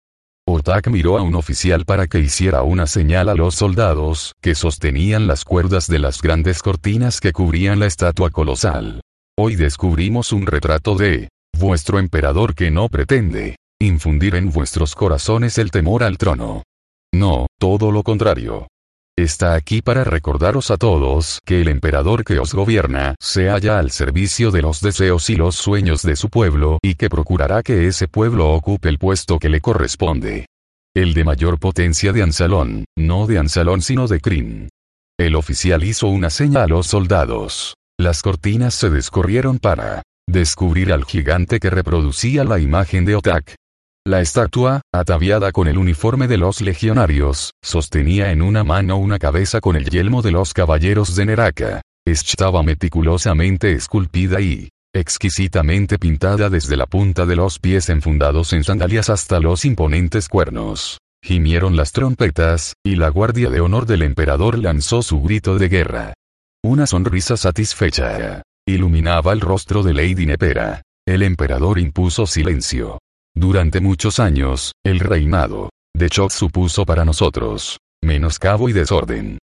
Otak miró a un oficial para que hiciera una señal a los soldados que sostenían las cuerdas de las grandes cortinas que cubrían la estatua colosal. Hoy descubrimos un retrato de vuestro emperador que no pretende infundir en vuestros corazones el temor al trono. No, todo lo contrario. Está aquí para recordaros a todos que el emperador que os gobierna se halla al servicio de los deseos y los sueños de su pueblo y que procurará que ese pueblo ocupe el puesto que le corresponde. El de mayor potencia de Ansalón, no de Ansalón sino de Crin. El oficial hizo una seña a los soldados. Las cortinas se descorrieron para descubrir al gigante que reproducía la imagen de Otak. La estatua, ataviada con el uniforme de los legionarios, sostenía en una mano una cabeza con el yelmo de los caballeros de Neraka. Estaba meticulosamente esculpida y exquisitamente pintada desde la punta de los pies enfundados en sandalias hasta los imponentes cuernos. Gimieron las trompetas, y la guardia de honor del emperador lanzó su grito de guerra. Una sonrisa satisfecha iluminaba el rostro de Lady Nepera. El emperador impuso silencio. Durante muchos años, el reinado de Chok supuso para nosotros menoscabo y desorden.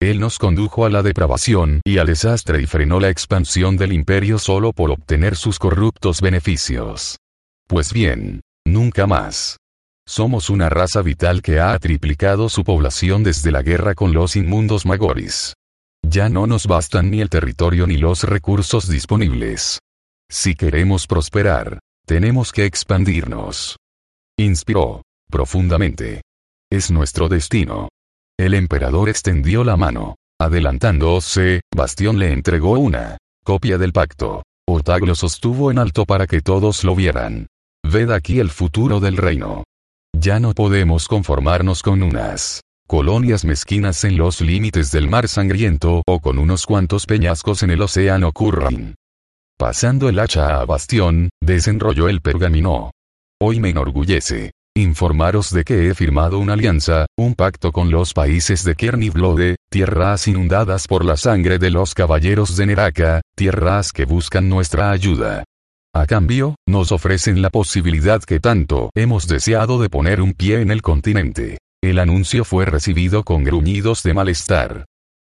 Él nos condujo a la depravación y al desastre y frenó la expansión del imperio solo por obtener sus corruptos beneficios. Pues bien, nunca más. Somos una raza vital que ha triplicado su población desde la guerra con los inmundos Magoris. Ya no nos bastan ni el territorio ni los recursos disponibles. Si queremos prosperar, tenemos que expandirnos. Inspiró, profundamente. Es nuestro destino. El emperador extendió la mano. Adelantándose, Bastión le entregó una copia del pacto. Otag lo sostuvo en alto para que todos lo vieran. Ved aquí el futuro del reino. Ya no podemos conformarnos con unas colonias mezquinas en los límites del mar sangriento o con unos cuantos peñascos en el océano Kurran. Pasando el hacha a Bastión, desenrolló el pergamino. Hoy me enorgullece informaros de que he firmado una alianza, un pacto con los países de Kernivlode, tierras inundadas por la sangre de los caballeros de Neraka, tierras que buscan nuestra ayuda. A cambio, nos ofrecen la posibilidad que tanto hemos deseado de poner un pie en el continente. El anuncio fue recibido con gruñidos de malestar.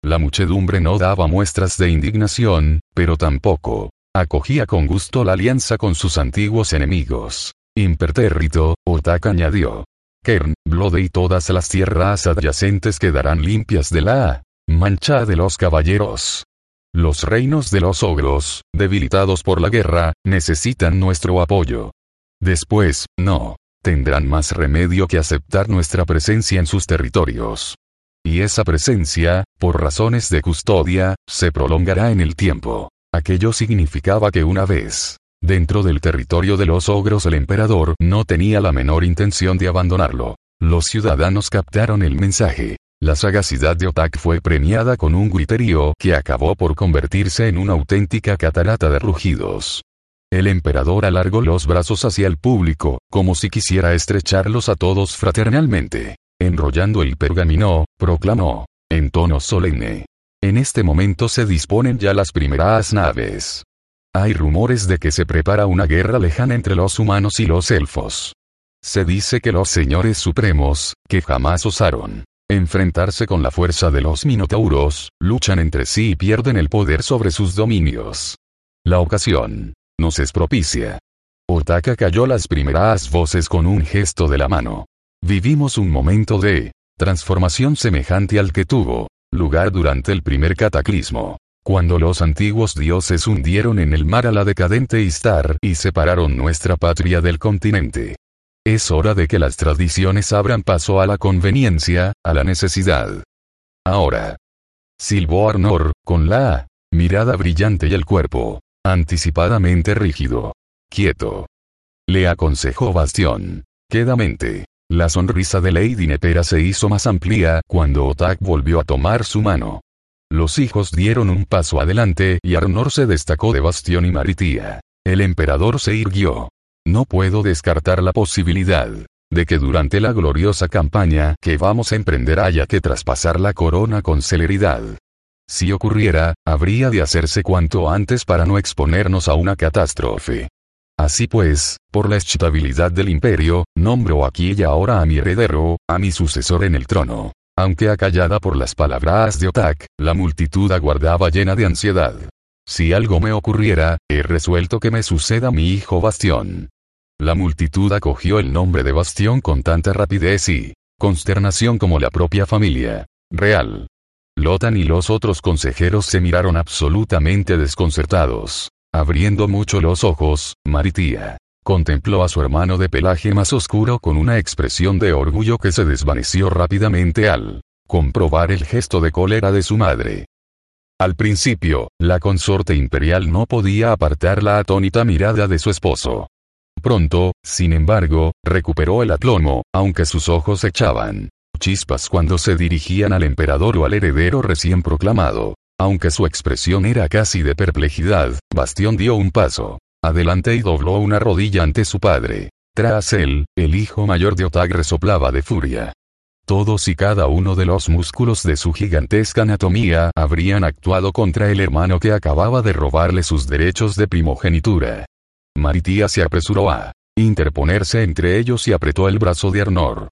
La muchedumbre no daba muestras de indignación, pero tampoco acogía con gusto la alianza con sus antiguos enemigos. Impertérrito, Otak añadió. Kern, Blode y todas las tierras adyacentes quedarán limpias de la mancha de los caballeros. Los reinos de los ogros, debilitados por la guerra, necesitan nuestro apoyo. Después, no. Tendrán más remedio que aceptar nuestra presencia en sus territorios. Y esa presencia, por razones de custodia, se prolongará en el tiempo. Aquello significaba que una vez Dentro del territorio de los ogros el emperador no tenía la menor intención de abandonarlo. Los ciudadanos captaron el mensaje. La sagacidad de Otak fue premiada con un griterío que acabó por convertirse en una auténtica catarata de rugidos. El emperador alargó los brazos hacia el público, como si quisiera estrecharlos a todos fraternalmente. Enrollando el pergamino, proclamó, en tono solemne. En este momento se disponen ya las primeras naves. Hay rumores de que se prepara una guerra lejana entre los humanos y los elfos. Se dice que los señores supremos, que jamás osaron enfrentarse con la fuerza de los minotauros, luchan entre sí y pierden el poder sobre sus dominios. La ocasión nos es propicia. Otaka cayó las primeras voces con un gesto de la mano. Vivimos un momento de transformación semejante al que tuvo lugar durante el primer cataclismo. Cuando los antiguos dioses hundieron en el mar a la decadente Istar y separaron nuestra patria del continente. Es hora de que las tradiciones abran paso a la conveniencia, a la necesidad. Ahora. Silbó Arnor, con la mirada brillante y el cuerpo anticipadamente rígido. Quieto. Le aconsejó Bastión. Quedamente. La sonrisa de Lady Nepera se hizo más amplia cuando Otak volvió a tomar su mano. Los hijos dieron un paso adelante y Arnor se destacó de Bastión y Maritía. El emperador se irguió. No puedo descartar la posibilidad de que durante la gloriosa campaña que vamos a emprender haya que traspasar la corona con celeridad. Si ocurriera, habría de hacerse cuanto antes para no exponernos a una catástrofe. Así pues, por la estabilidad del imperio, nombro aquí y ahora a mi heredero, a mi sucesor en el trono. Aunque acallada por las palabras de Otak, la multitud aguardaba llena de ansiedad. Si algo me ocurriera, he resuelto que me suceda mi hijo Bastión. La multitud acogió el nombre de Bastión con tanta rapidez y consternación como la propia familia real. Lotan y los otros consejeros se miraron absolutamente desconcertados. Abriendo mucho los ojos, Maritía Contempló a su hermano de pelaje más oscuro con una expresión de orgullo que se desvaneció rápidamente al comprobar el gesto de cólera de su madre. Al principio, la consorte imperial no podía apartar la atónita mirada de su esposo. Pronto, sin embargo, recuperó el aplomo, aunque sus ojos echaban chispas cuando se dirigían al emperador o al heredero recién proclamado. Aunque su expresión era casi de perplejidad, Bastión dio un paso adelante y dobló una rodilla ante su padre. Tras él, el hijo mayor de Otag resoplaba de furia. Todos y cada uno de los músculos de su gigantesca anatomía habrían actuado contra el hermano que acababa de robarle sus derechos de primogenitura. Maritía se apresuró a interponerse entre ellos y apretó el brazo de Arnor.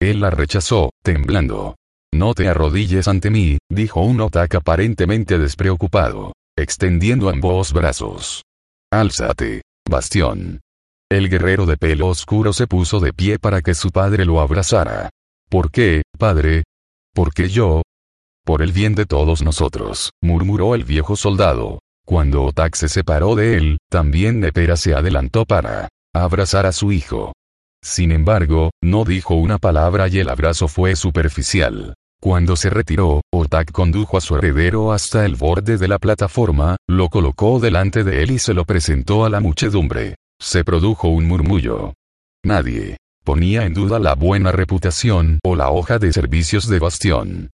Él la rechazó, temblando. No te arrodilles ante mí, dijo un Otak aparentemente despreocupado, extendiendo ambos brazos. Álzate, bastión. El guerrero de pelo oscuro se puso de pie para que su padre lo abrazara. ¿Por qué, padre? ¿Por qué yo? Por el bien de todos nosotros, murmuró el viejo soldado. Cuando Otak se separó de él, también Nepera se adelantó para abrazar a su hijo. Sin embargo, no dijo una palabra y el abrazo fue superficial. Cuando se retiró, Otak condujo a su heredero hasta el borde de la plataforma, lo colocó delante de él y se lo presentó a la muchedumbre. Se produjo un murmullo. Nadie ponía en duda la buena reputación o la hoja de servicios de Bastión.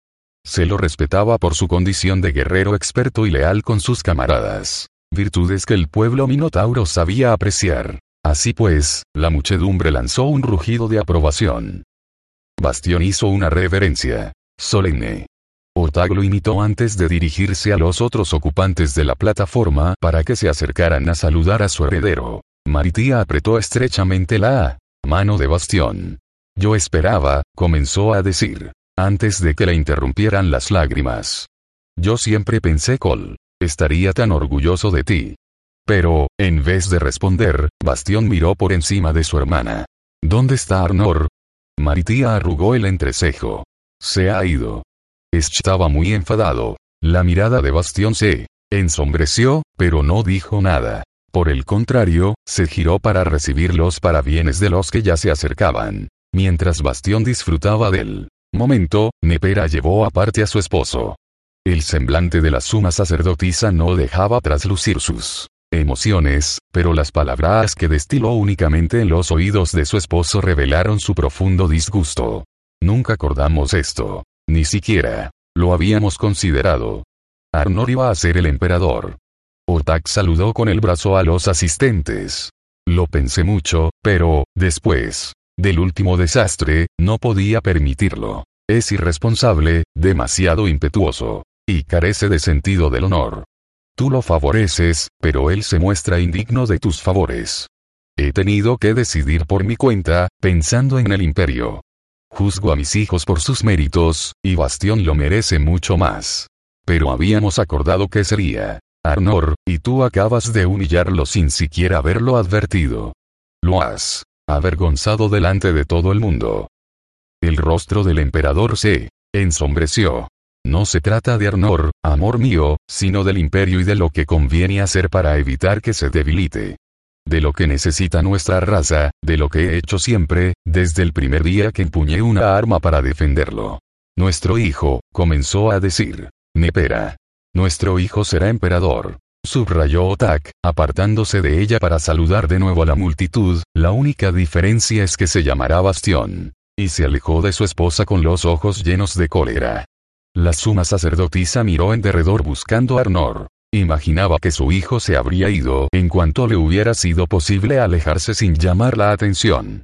Se lo respetaba por su condición de guerrero experto y leal con sus camaradas. virtudes que el pueblo minotauro sabía apreciar. Así pues, la muchedumbre lanzó un rugido de aprobación. Bastión hizo una reverencia solemne. Otag lo imitó antes de dirigirse a los otros ocupantes de la plataforma para que se acercaran a saludar a su heredero. Maritía apretó estrechamente la mano de Bastión. Yo esperaba, comenzó a decir, antes de que le interrumpieran las lágrimas. Yo siempre pensé Col, estaría tan orgulloso de ti. Pero, en vez de responder, Bastión miró por encima de su hermana. ¿Dónde está Arnor? Maritía arrugó el entrecejo. Se ha ido. Estaba muy enfadado. La mirada de Bastión se ensombreció, pero no dijo nada. Por el contrario, se giró para recibir los parabienes de los que ya se acercaban. Mientras Bastión disfrutaba del momento, Nepera llevó aparte a su esposo. El semblante de la suma sacerdotisa no dejaba traslucir sus emociones, pero las palabras que destiló únicamente en los oídos de su esposo revelaron su profundo disgusto. Nunca acordamos esto. Ni siquiera. Lo habíamos considerado. Arnor iba a ser el emperador. Otak saludó con el brazo a los asistentes. Lo pensé mucho, pero, después, del último desastre, no podía permitirlo. Es irresponsable, demasiado impetuoso. Y carece de sentido del honor. Tú lo favoreces, pero él se muestra indigno de tus favores. He tenido que decidir por mi cuenta, pensando en el imperio. Juzgo a mis hijos por sus méritos, y Bastión lo merece mucho más. Pero habíamos acordado que sería Arnor, y tú acabas de humillarlo sin siquiera haberlo advertido. Lo has avergonzado delante de todo el mundo. El rostro del emperador se ensombreció. No se trata de Arnor, amor mío, sino del imperio y de lo que conviene hacer para evitar que se debilite. De lo que necesita nuestra raza, de lo que he hecho siempre, desde el primer día que empuñé una arma para defenderlo. Nuestro hijo, comenzó a decir. Nepera. Nuestro hijo será emperador. Subrayó Otak, apartándose de ella para saludar de nuevo a la multitud, la única diferencia es que se llamará Bastión. Y se alejó de su esposa con los ojos llenos de cólera. La suma sacerdotisa miró en derredor buscando a Arnor. Imaginaba que su hijo se habría ido en cuanto le hubiera sido posible alejarse sin llamar la atención.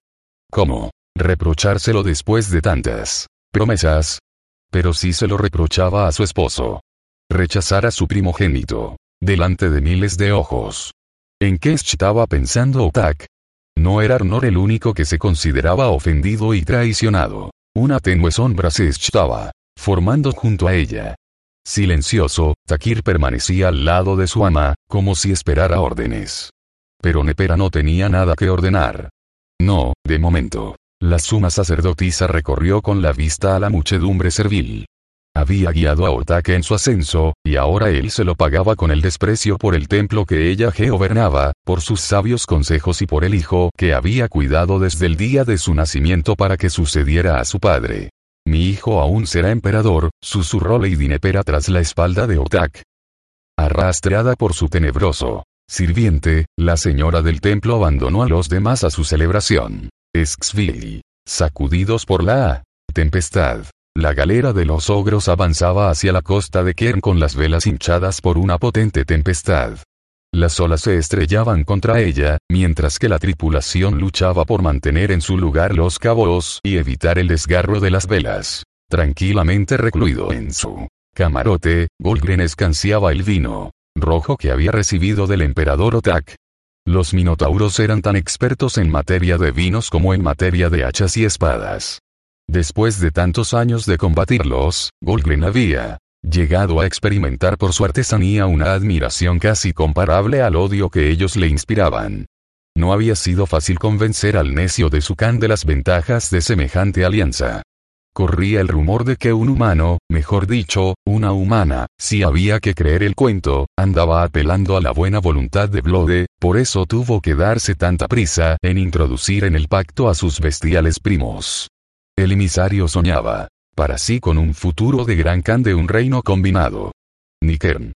¿Cómo? Reprochárselo después de tantas promesas. Pero sí se lo reprochaba a su esposo rechazar a su primogénito. Delante de miles de ojos. ¿En qué estaba pensando Otak? No era Arnor el único que se consideraba ofendido y traicionado. Una tenue sombra se estaba formando junto a ella. Silencioso, Takir permanecía al lado de su ama, como si esperara órdenes. Pero Nepera no tenía nada que ordenar. No, de momento. La suma sacerdotisa recorrió con la vista a la muchedumbre servil. Había guiado a Otake en su ascenso, y ahora él se lo pagaba con el desprecio por el templo que ella gobernaba, por sus sabios consejos y por el hijo que había cuidado desde el día de su nacimiento para que sucediera a su padre. Mi hijo aún será emperador, susurró Lady Nepera tras la espalda de Otak. Arrastrada por su tenebroso sirviente, la señora del templo abandonó a los demás a su celebración. Exville. Sacudidos por la tempestad, la galera de los ogros avanzaba hacia la costa de Kern con las velas hinchadas por una potente tempestad. Las olas se estrellaban contra ella, mientras que la tripulación luchaba por mantener en su lugar los cabos y evitar el desgarro de las velas. Tranquilamente recluido en su camarote, Goldgren escanciaba el vino rojo que había recibido del emperador Otak. Los minotauros eran tan expertos en materia de vinos como en materia de hachas y espadas. Después de tantos años de combatirlos, Goldgren había llegado a experimentar por su artesanía una admiración casi comparable al odio que ellos le inspiraban. No había sido fácil convencer al necio de Sukan de las ventajas de semejante alianza. Corría el rumor de que un humano, mejor dicho, una humana, si había que creer el cuento, andaba apelando a la buena voluntad de Blode, por eso tuvo que darse tanta prisa en introducir en el pacto a sus bestiales primos. El emisario soñaba, para sí con un futuro de gran Khan de un reino combinado. Ni Kern.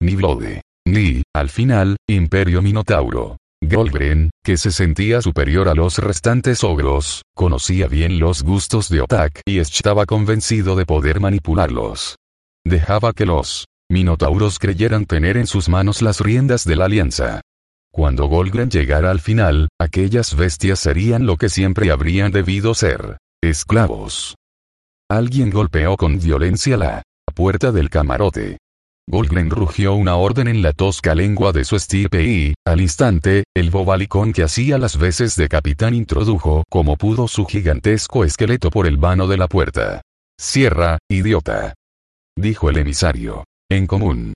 Ni Blode. Ni, al final, Imperio Minotauro. Golgren, que se sentía superior a los restantes ogros, conocía bien los gustos de Otak y estaba convencido de poder manipularlos. Dejaba que los minotauros creyeran tener en sus manos las riendas de la alianza. Cuando Golgren llegara al final, aquellas bestias serían lo que siempre habrían debido ser, esclavos. Alguien golpeó con violencia la puerta del camarote. Golgren rugió una orden en la tosca lengua de su estirpe y, al instante, el bobalicón que hacía las veces de capitán introdujo como pudo su gigantesco esqueleto por el vano de la puerta. Cierra, idiota. Dijo el emisario. En común.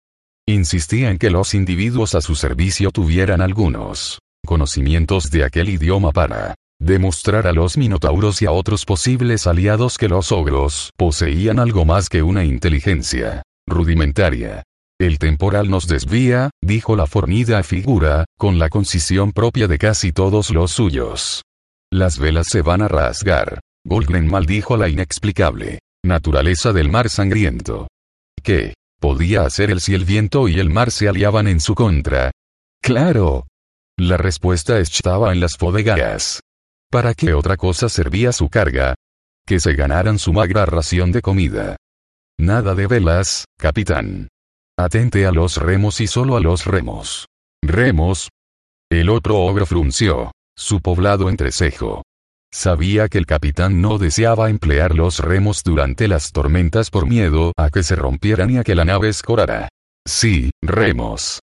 Insistía en que los individuos a su servicio tuvieran algunos conocimientos de aquel idioma para demostrar a los minotauros y a otros posibles aliados que los ogros poseían algo más que una inteligencia rudimentaria. El temporal nos desvía, dijo la fornida figura, con la concisión propia de casi todos los suyos. Las velas se van a rasgar. Goldgren maldijo la inexplicable naturaleza del mar sangriento. ¿Qué podía hacer él si el viento y el mar se aliaban en su contra? Claro. La respuesta estaba en las bodegas. ¿Para qué otra cosa servía su carga? Que se ganaran su magra ración de comida. Nada de velas, capitán. Atente a los remos y solo a los remos. ¿Remos? El otro ogro frunció. Su poblado entrecejo. Sabía que el capitán no deseaba emplear los remos durante las tormentas por miedo a que se rompieran y a que la nave escorara. Sí, remos.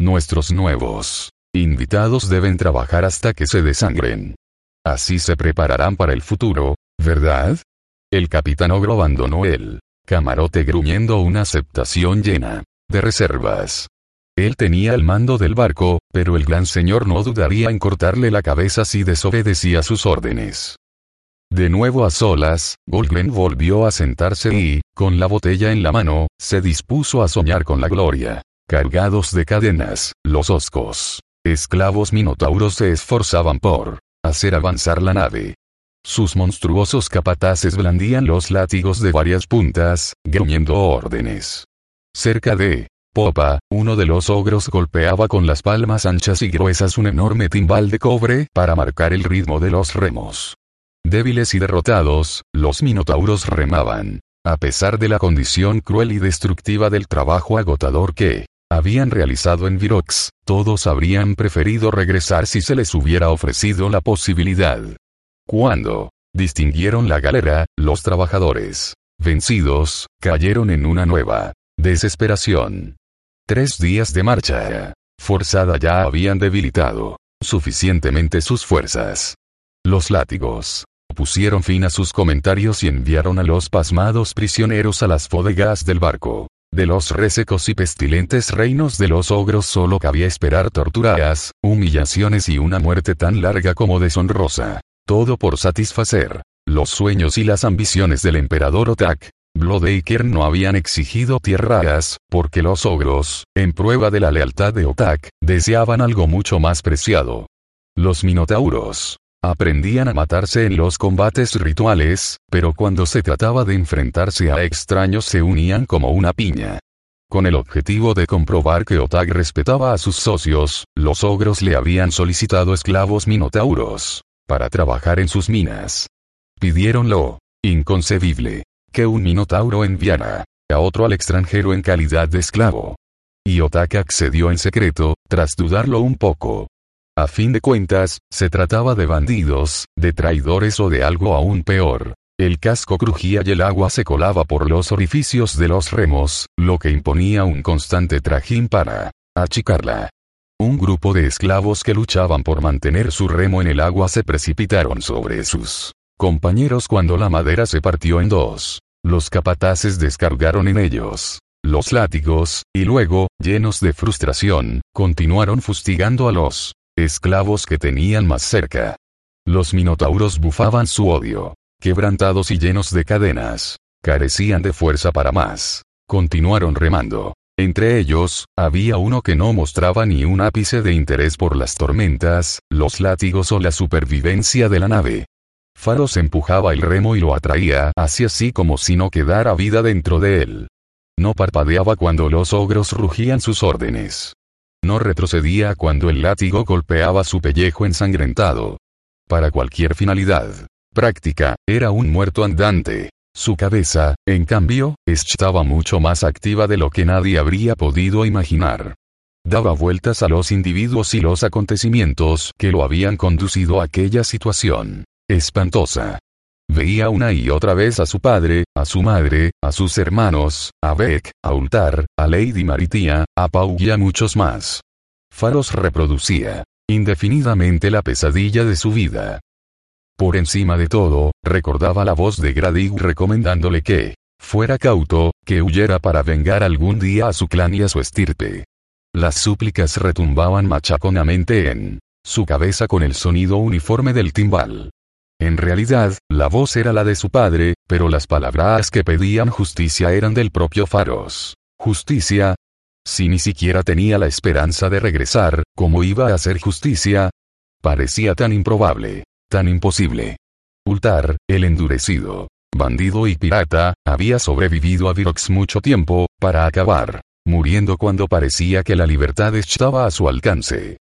Nuestros nuevos invitados deben trabajar hasta que se desangren. Así se prepararán para el futuro, ¿verdad? El capitán ogro abandonó el Camarote gruñendo una aceptación llena de reservas. Él tenía el mando del barco, pero el gran señor no dudaría en cortarle la cabeza si desobedecía sus órdenes. De nuevo a solas, Goldgren volvió a sentarse y, con la botella en la mano, se dispuso a soñar con la gloria. Cargados de cadenas, los oscos, esclavos minotauros se esforzaban por hacer avanzar la nave. Sus monstruosos capataces blandían los látigos de varias puntas, gruñendo órdenes. Cerca de popa, uno de los ogros golpeaba con las palmas anchas y gruesas un enorme timbal de cobre para marcar el ritmo de los remos. Débiles y derrotados, los minotauros remaban. A pesar de la condición cruel y destructiva del trabajo agotador que habían realizado en Virox, todos habrían preferido regresar si se les hubiera ofrecido la posibilidad. Cuando distinguieron la galera, los trabajadores, vencidos, cayeron en una nueva desesperación. Tres días de marcha forzada ya habían debilitado suficientemente sus fuerzas. Los látigos pusieron fin a sus comentarios y enviaron a los pasmados prisioneros a las bodegas del barco. De los resecos y pestilentes reinos de los ogros solo cabía esperar torturas, humillaciones y una muerte tan larga como deshonrosa. Todo por satisfacer los sueños y las ambiciones del emperador Otak. Bloodacre no habían exigido tierras, porque los ogros, en prueba de la lealtad de Otak, deseaban algo mucho más preciado. Los minotauros aprendían a matarse en los combates rituales, pero cuando se trataba de enfrentarse a extraños se unían como una piña. Con el objetivo de comprobar que Otak respetaba a sus socios, los ogros le habían solicitado esclavos minotauros para trabajar en sus minas. Pidieron lo inconcebible, que un minotauro enviara a otro al extranjero en calidad de esclavo. Y Otaka accedió en secreto, tras dudarlo un poco. A fin de cuentas, se trataba de bandidos, de traidores o de algo aún peor. El casco crujía y el agua se colaba por los orificios de los remos, lo que imponía un constante trajín para achicarla. Un grupo de esclavos que luchaban por mantener su remo en el agua se precipitaron sobre sus compañeros cuando la madera se partió en dos. Los capataces descargaron en ellos los látigos, y luego, llenos de frustración, continuaron fustigando a los esclavos que tenían más cerca. Los minotauros bufaban su odio. Quebrantados y llenos de cadenas. Carecían de fuerza para más. Continuaron remando. Entre ellos, había uno que no mostraba ni un ápice de interés por las tormentas, los látigos o la supervivencia de la nave. Faros empujaba el remo y lo atraía hacia sí como si no quedara vida dentro de él. No parpadeaba cuando los ogros rugían sus órdenes. No retrocedía cuando el látigo golpeaba su pellejo ensangrentado. Para cualquier finalidad práctica, era un muerto andante. Su cabeza, en cambio, estaba mucho más activa de lo que nadie habría podido imaginar. Daba vueltas a los individuos y los acontecimientos que lo habían conducido a aquella situación. Espantosa. Veía una y otra vez a su padre, a su madre, a sus hermanos, a Beck, a Ultar, a Lady Maritia, a Pau y a muchos más. Faros reproducía, indefinidamente la pesadilla de su vida. Por encima de todo, recordaba la voz de Gradig recomendándole que, fuera cauto, que huyera para vengar algún día a su clan y a su estirpe. Las súplicas retumbaban machaconamente en su cabeza con el sonido uniforme del timbal. En realidad, la voz era la de su padre, pero las palabras que pedían justicia eran del propio Faros. ¿Justicia? Si ni siquiera tenía la esperanza de regresar, ¿cómo iba a hacer justicia? Parecía tan improbable, tan imposible. Ultar, el endurecido, bandido y pirata, había sobrevivido a Virox mucho tiempo, para acabar, muriendo cuando parecía que la libertad estaba a su alcance.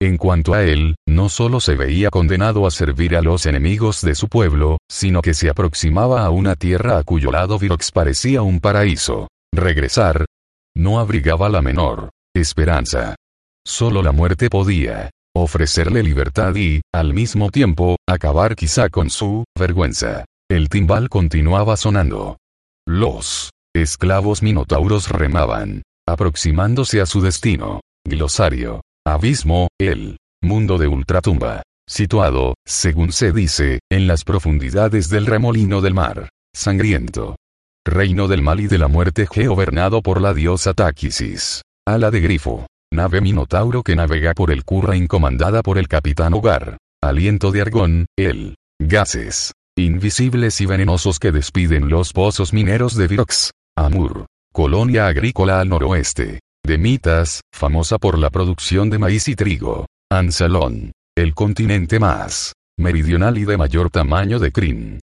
En cuanto a él, no solo se veía condenado a servir a los enemigos de su pueblo, sino que se aproximaba a una tierra a cuyo lado Virox parecía un paraíso. Regresar. No abrigaba la menor esperanza. Solo la muerte podía ofrecerle libertad y, al mismo tiempo, acabar quizá con su vergüenza. El timbal continuaba sonando. Los esclavos minotauros remaban, aproximándose a su destino. Glosario. Abismo, el mundo de ultratumba. Situado, según se dice, en las profundidades del remolino del mar. Sangriento. Reino del mal y de la muerte gobernado por la diosa Táquisis. Ala de grifo. Nave minotauro que navega por el Currain comandada por el capitán Hogar. Aliento de argón, el. Gases. Invisibles y venenosos que despiden los pozos mineros de Virox. Amur. Colonia agrícola al noroeste de Mitas, famosa por la producción de maíz y trigo. Ansalón. El continente más meridional y de mayor tamaño de Krim.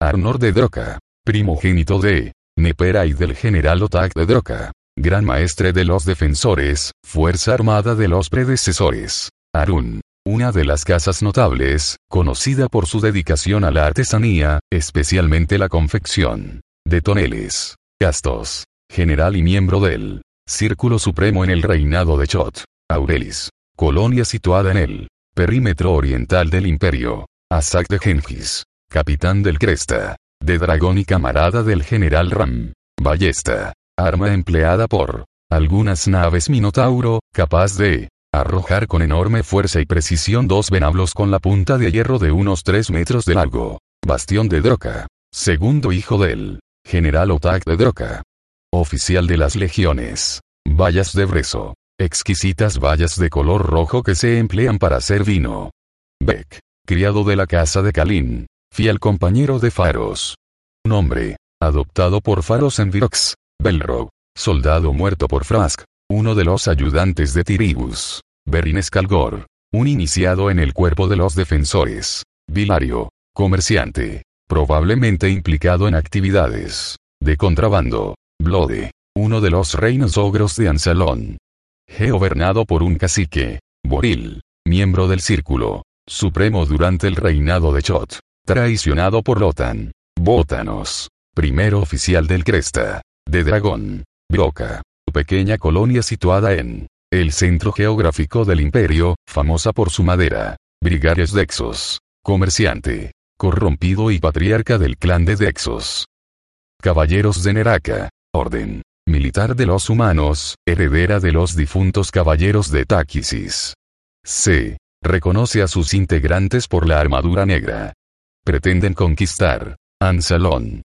Arnor de Droca. Primogénito de Nepera y del general Otak de Droca. Gran maestre de los defensores, fuerza armada de los predecesores. Arun. Una de las casas notables, conocida por su dedicación a la artesanía, especialmente la confección de toneles. Gastos. General y miembro del Círculo Supremo en el reinado de Chot. Aurelis. Colonia situada en el perímetro oriental del imperio. Asak de Gengis. Capitán del Cresta. De dragón y camarada del general Ram. Ballesta. Arma empleada por algunas naves Minotauro, capaz de arrojar con enorme fuerza y precisión dos venablos con la punta de hierro de unos 3 metros de largo. Bastión de Droca. Segundo hijo del general Otak de Droca oficial de las legiones. Vallas de brezo. Exquisitas vallas de color rojo que se emplean para hacer vino. Beck. Criado de la casa de Kalin. Fiel compañero de Faros. Nombre. Adoptado por Faros en Virox. Belrog. Soldado muerto por Frask. Uno de los ayudantes de Tiribus. Berin Escalgor. Un iniciado en el cuerpo de los defensores. Vilario. Comerciante. Probablemente implicado en actividades de contrabando. Blode, uno de los reinos ogros de Ansalón. Gobernado por un cacique, Boril, miembro del Círculo, supremo durante el reinado de Chot. Traicionado por Lotan. Bótanos. Primero oficial del Cresta. De Dragón. Broca. Pequeña colonia situada en el centro geográfico del imperio, famosa por su madera. Brigarios Dexos. Comerciante. Corrompido y patriarca del clan de Dexos. Caballeros de Neraka. Orden militar de los humanos, heredera de los difuntos caballeros de Táquisis. C. Reconoce a sus integrantes por la armadura negra. Pretenden conquistar Ansalón.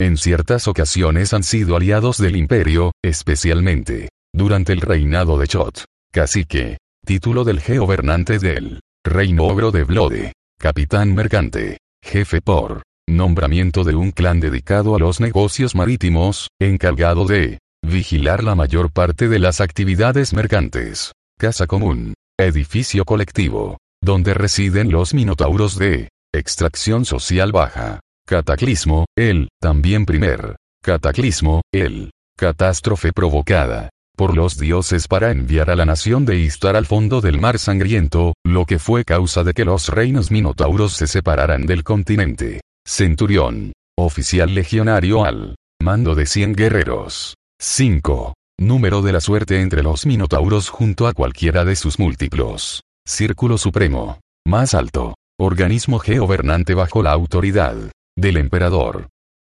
En ciertas ocasiones han sido aliados del imperio, especialmente durante el reinado de Chot. Cacique. Título del gobernante del Reino Ogro de Blode. Capitán mercante. Jefe por Nombramiento de un clan dedicado a los negocios marítimos, encargado de vigilar la mayor parte de las actividades mercantes. Casa común. Edificio colectivo. Donde residen los minotauros de extracción social baja. Cataclismo, el, también primer. Cataclismo, el, catástrofe provocada por los dioses para enviar a la nación de Istar al fondo del mar sangriento, lo que fue causa de que los reinos minotauros se separaran del continente. Centurión. Oficial legionario al mando de 100 guerreros. 5. Número de la suerte entre los minotauros junto a cualquiera de sus múltiplos. Círculo supremo. Más alto. Organismo gobernante bajo la autoridad del emperador.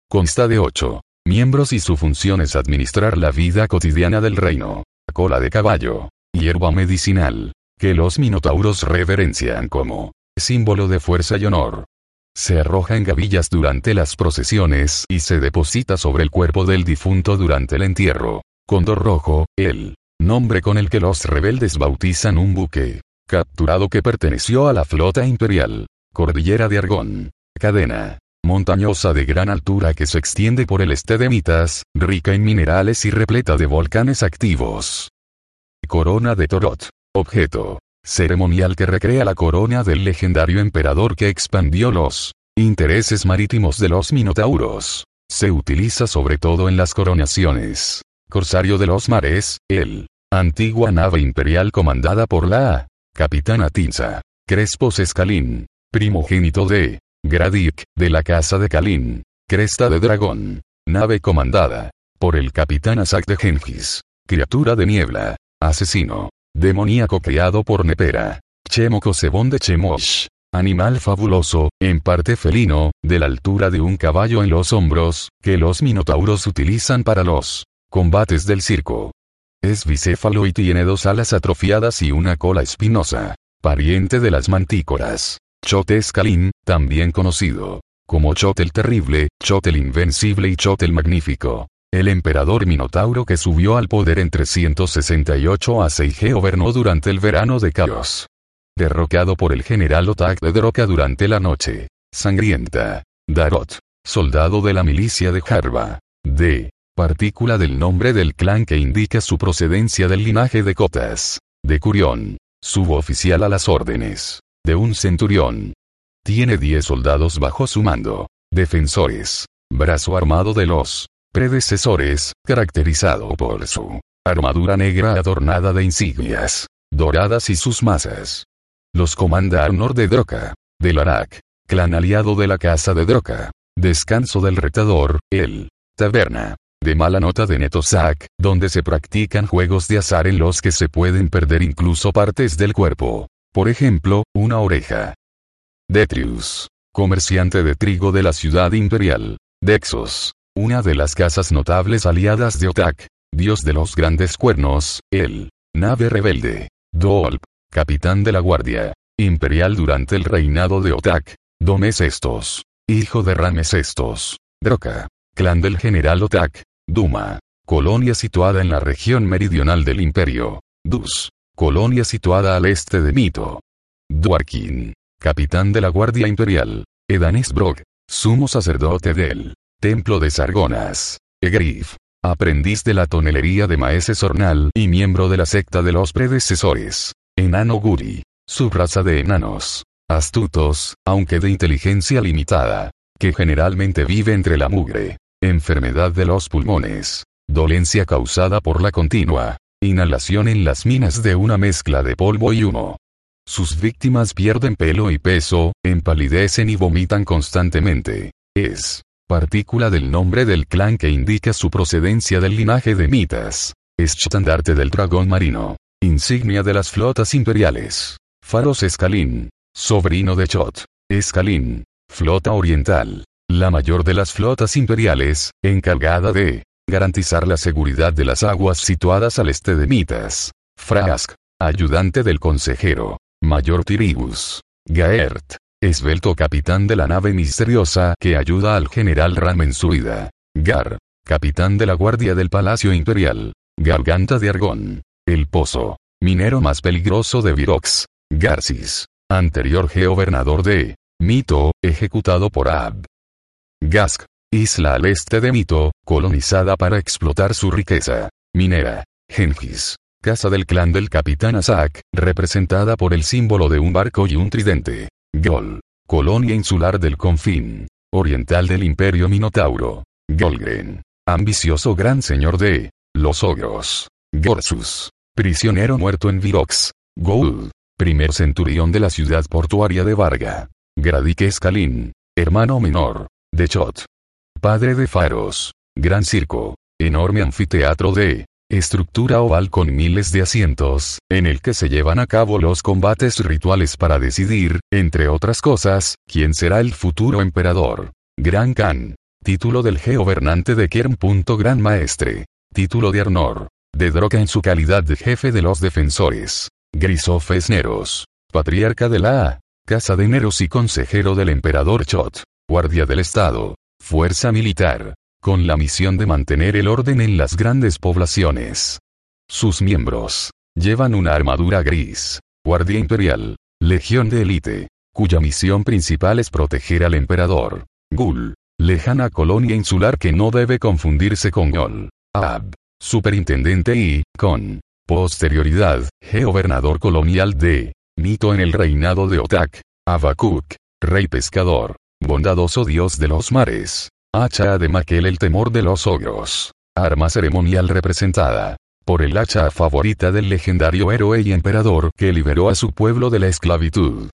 Consta de 8 miembros y su función es administrar la vida cotidiana del reino. Cola de caballo. Hierba medicinal. Que los minotauros reverencian como símbolo de fuerza y honor. Se arroja en gavillas durante las procesiones y se deposita sobre el cuerpo del difunto durante el entierro. Condor rojo, el nombre con el que los rebeldes bautizan un buque capturado que perteneció a la flota imperial. Cordillera de Argón. Cadena montañosa de gran altura que se extiende por el este de Mitas, rica en minerales y repleta de volcanes activos. Corona de Torot. Objeto. Ceremonial que recrea la corona del legendario emperador que expandió los intereses marítimos de los minotauros. Se utiliza sobre todo en las coronaciones. Corsario de los mares, el antigua nave imperial comandada por la capitana Tinza. Crespos Escalín, primogénito de Gradik, de la casa de Kalin. Cresta de dragón. Nave comandada. Por el capitán Asak de Gengis. Criatura de niebla. Asesino. Demoníaco criado por Nepera. Chemoco Sebón de Chemosh. Animal fabuloso, en parte felino, de la altura de un caballo en los hombros, que los minotauros utilizan para los combates del circo. Es bicéfalo y tiene dos alas atrofiadas y una cola espinosa. Pariente de las mantícoras. Chot también conocido como Chot el Terrible, Chot el Invencible y Chot el Magnífico. El emperador Minotauro que subió al poder en 368 a 6 gobernó durante el verano de Caos. Derrocado por el general Otak de Droka durante la noche. Sangrienta. Darot. Soldado de la milicia de Harba. D. Partícula del nombre del clan que indica su procedencia del linaje de Cotas. De Curión. Suboficial a las órdenes de un centurión. Tiene 10 soldados bajo su mando. Defensores. Brazo armado de los predecesores, caracterizado por su armadura negra adornada de insignias doradas y sus masas. Los comanda Arnor de Droca, del Arak, clan aliado de la casa de Droca. Descanso del retador, el taberna de mala nota de Netosak, donde se practican juegos de azar en los que se pueden perder incluso partes del cuerpo. Por ejemplo, una oreja. Detrius. Comerciante de trigo de la ciudad imperial. Dexos. Una de las casas notables aliadas de Otak. Dios de los grandes cuernos, el. Nave rebelde. Dolp. Capitán de la guardia. Imperial durante el reinado de Otak. Domes estos. Hijo de Rames estos. Droka. Clan del general Otak. Duma. Colonia situada en la región meridional del imperio. Dus colonia situada al este de Mito. Dwarkin, capitán de la Guardia Imperial. Edanesbrog, sumo sacerdote del Templo de Sargonas. Egrif, aprendiz de la tonelería de Maese Sornal y miembro de la secta de los predecesores. Enano Guri, subraza de enanos. Astutos, aunque de inteligencia limitada. Que generalmente vive entre la mugre. Enfermedad de los pulmones. Dolencia causada por la continua Inhalación en las minas de una mezcla de polvo y humo. Sus víctimas pierden pelo y peso, empalidecen y vomitan constantemente. Es partícula del nombre del clan que indica su procedencia del linaje de mitas. Estandarte del dragón marino. Insignia de las flotas imperiales. Faros Escalín. Sobrino de Chot. Escalín. Flota oriental. La mayor de las flotas imperiales, encargada de garantizar la seguridad de las aguas situadas al este de Mitas. Frask, ayudante del consejero. Mayor Tiribus. Gaert, esbelto capitán de la nave misteriosa que ayuda al general Ram en su vida. Gar, capitán de la guardia del Palacio Imperial. Garganta de Argón. El Pozo, minero más peligroso de Virox. Garcis, anterior gobernador de Mito, ejecutado por Ab. Gask, Isla al este de Mito, colonizada para explotar su riqueza. Minera. Gengis. Casa del clan del capitán Asak, representada por el símbolo de un barco y un tridente. Gol. Colonia insular del confín. Oriental del imperio Minotauro. Golgren. Ambicioso gran señor de los ogros. Gorsus. Prisionero muerto en Virox. Gould. Primer centurión de la ciudad portuaria de Varga. Gradique Escalín. Hermano menor. De Chot. padre de faros, gran circo, enorme anfiteatro de estructura oval con miles de asientos, en el que se llevan a cabo los combates rituales para decidir, entre otras cosas, quién será el futuro emperador. Gran Khan. Título del gobernante de Kern. Gran Maestre. Título de Arnor. De Droca en su calidad de jefe de los defensores. Grisofes Neros. Patriarca de la Casa de Neros y consejero del emperador Chot. Guardia del Estado. Fuerza militar con la misión de mantener el orden en las grandes poblaciones. Sus miembros llevan una armadura gris, Guardia Imperial, Legión de Élite, cuya misión principal es proteger al emperador. Gul, lejana colonia insular que no debe confundirse con Yol. Ab, superintendente y, con posterioridad, gobernador colonial de Mito en el reinado de Otak. Abakuk, rey pescador, bondadoso dios de los mares, Hacha de Maquel el temor de los ogros. Arma ceremonial representada por el hacha favorita del legendario héroe y emperador que liberó a su pueblo de la esclavitud.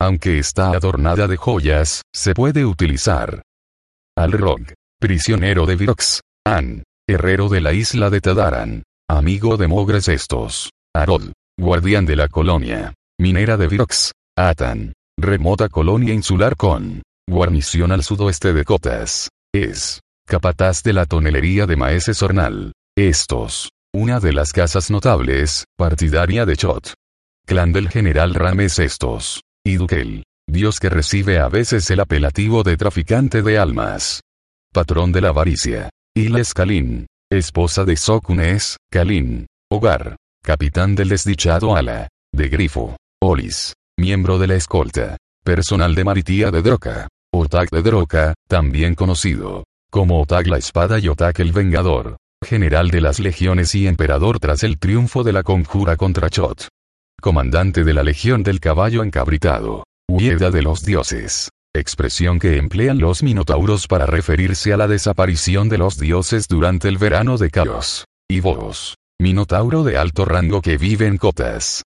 Aunque está adornada de joyas, se puede utilizar. Alrog, prisionero de Virox. An, herrero de la isla de Tadaran. Amigo de Mogres estos. Arod, guardián de la colonia. Minera de Virox. Atan, remota colonia insular con guarnición al sudoeste de Cotas. Es capataz de la tonelería de Maese Sornal. Estos, una de las casas notables, partidaria de Chot. Clan del general Rames Estos. Y Duquel. Dios que recibe a veces el apelativo de traficante de almas. Patrón de la avaricia. Iles Kalin. Esposa de Sokunes, Kalin. Hogar. Capitán del desdichado Ala. De Grifo. Olis. Miembro de la escolta. Personal de Maritía de Droca. Otak de Droka, también conocido como Otak la Espada y Otak el Vengador, general de las legiones y emperador tras el triunfo de la conjura contra Chot. Comandante de la Legión del Caballo Encabritado, Huida de los Dioses, expresión que emplean los minotauros para referirse a la desaparición de los dioses durante el verano de Caos. Y vos, minotauro de alto rango que vive en cotas.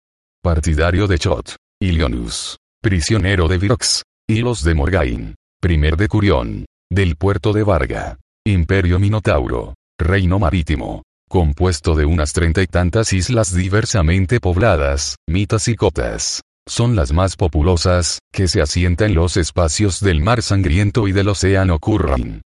Partidario de Chot, Ilionus, prisionero de Virox, Hilos de Morgain. Primer de Curión. Del puerto de Varga. Imperio Minotauro. Reino marítimo. Compuesto de unas treinta y tantas islas diversamente pobladas, mitas y cotas. Son las más populosas, que se asienta en los espacios del mar sangriento y del océano Curran.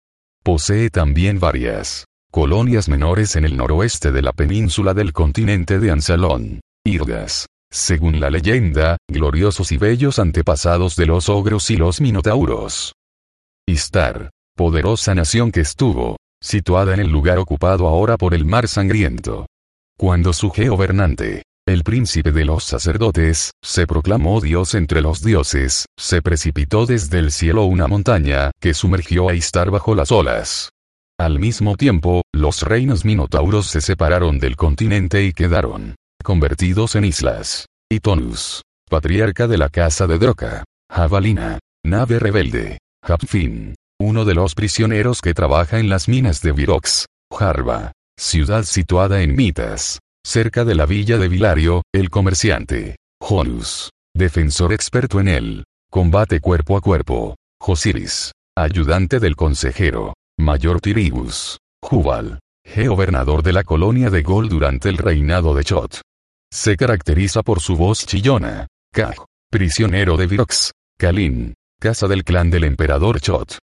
Posee también varias colonias menores en el noroeste de la península del continente de Ansalón. Irgas, según la leyenda, gloriosos y bellos antepasados de los ogros y los minotauros. Istar, poderosa nación que estuvo, situada en el lugar ocupado ahora por el mar sangriento. Cuando su gobernante, el príncipe de los sacerdotes, se proclamó Dios entre los dioses, se precipitó desde el cielo una montaña, que sumergió a Istar bajo las olas. Al mismo tiempo, los reinos minotauros se separaron del continente y quedaron convertidos en islas. Itonus, patriarca de la casa de Droca. Jabalina, nave rebelde. Hapfin, uno de los prisioneros que trabaja en las minas de Virox. Jarba, ciudad situada en Mitas, cerca de la villa de Vilario, el comerciante. Honus, defensor experto en el combate cuerpo a cuerpo. Josiris, ayudante del consejero. Mayor Tiribus. Jubal, gobernador de la colonia de Gol durante el reinado de Chot. Se caracteriza por su voz chillona. Kaj, prisionero de Virox. Kalin, casa del clan del emperador Chot.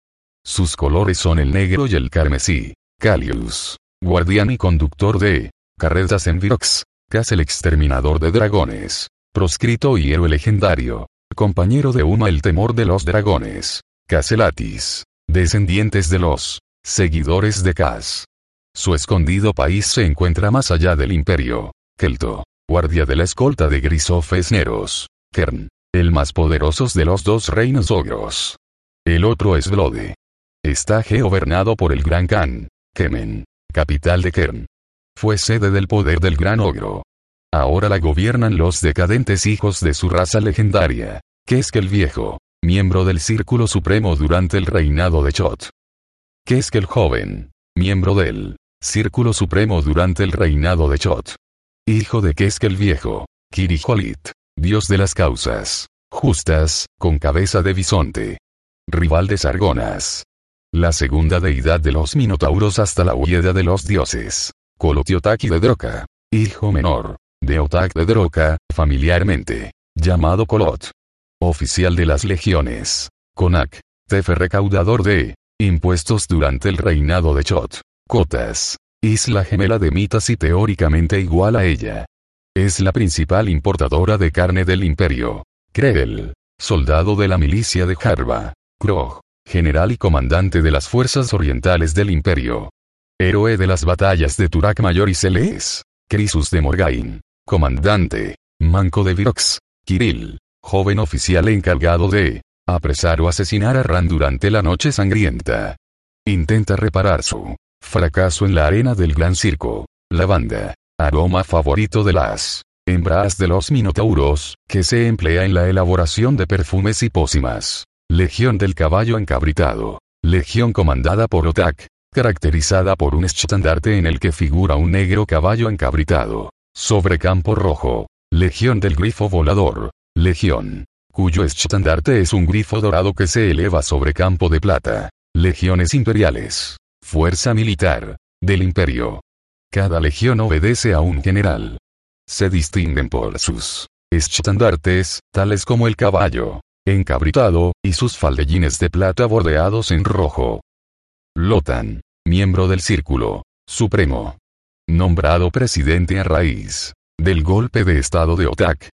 Sus colores son el negro y el carmesí. Kalius, guardián y conductor de carretas en Virox. Cas el exterminador de dragones. Proscrito y héroe legendario. Compañero de Uma el temor de los dragones. Caselatis. Descendientes de los seguidores de Cas. Su escondido país se encuentra más allá del imperio. Kelto guardia de la escolta de Grisofes Neros. Kern, el más poderoso de los dos reinos ogros. El otro es Blode. Está gobernado por el Gran Khan, Kemen, capital de Kern. Fue sede del poder del Gran Ogro. Ahora la gobiernan los decadentes hijos de su raza legendaria, que es que el viejo, miembro del Círculo Supremo durante el reinado de Chot. Que es que el joven, miembro del Círculo Supremo durante el reinado de Chot hijo de Kesk el Viejo, Kirijolit, dios de las causas justas, con cabeza de bisonte. Rival de Sargonas. la segunda deidad de los minotauros hasta la huida de los dioses. Colotiotaki de Droka. Hijo menor. De Otak de Droka, familiarmente. Llamado Kolot. Oficial de las legiones. Konak. Tefe recaudador de impuestos durante el reinado de Chot. Cotas. Isla gemela de Mitas y teóricamente igual a ella. Es la principal importadora de carne del imperio. Krell. Soldado de la milicia de Harba. Krog. General y comandante de las fuerzas orientales del imperio. Héroe de las batallas de Turak Mayor y Celes. Crisus de Morgain. Comandante. Manco de Virox. Kirill. Joven oficial encargado de apresar o asesinar a Ran durante la noche sangrienta. Intenta reparar su fracaso en la arena del gran circo. La banda. Aroma favorito de las hembras de los minotauros, que se emplea en la elaboración de perfumes y pócimas. Legión del caballo encabritado. Legión comandada por Otak, caracterizada por un estandarte en el que figura un negro caballo encabritado. Sobre campo rojo. Legión del grifo volador. Legión cuyo estandarte es un grifo dorado que se eleva sobre campo de plata. Legiones imperiales. Fuerza militar. Del imperio. Cada legión obedece a un general. Se distinguen por sus estandartes, tales como el caballo, encabritado, y sus faldellines de plata bordeados en rojo. Lotan, miembro del Círculo Supremo. Nombrado presidente a raíz del golpe de estado de Otak,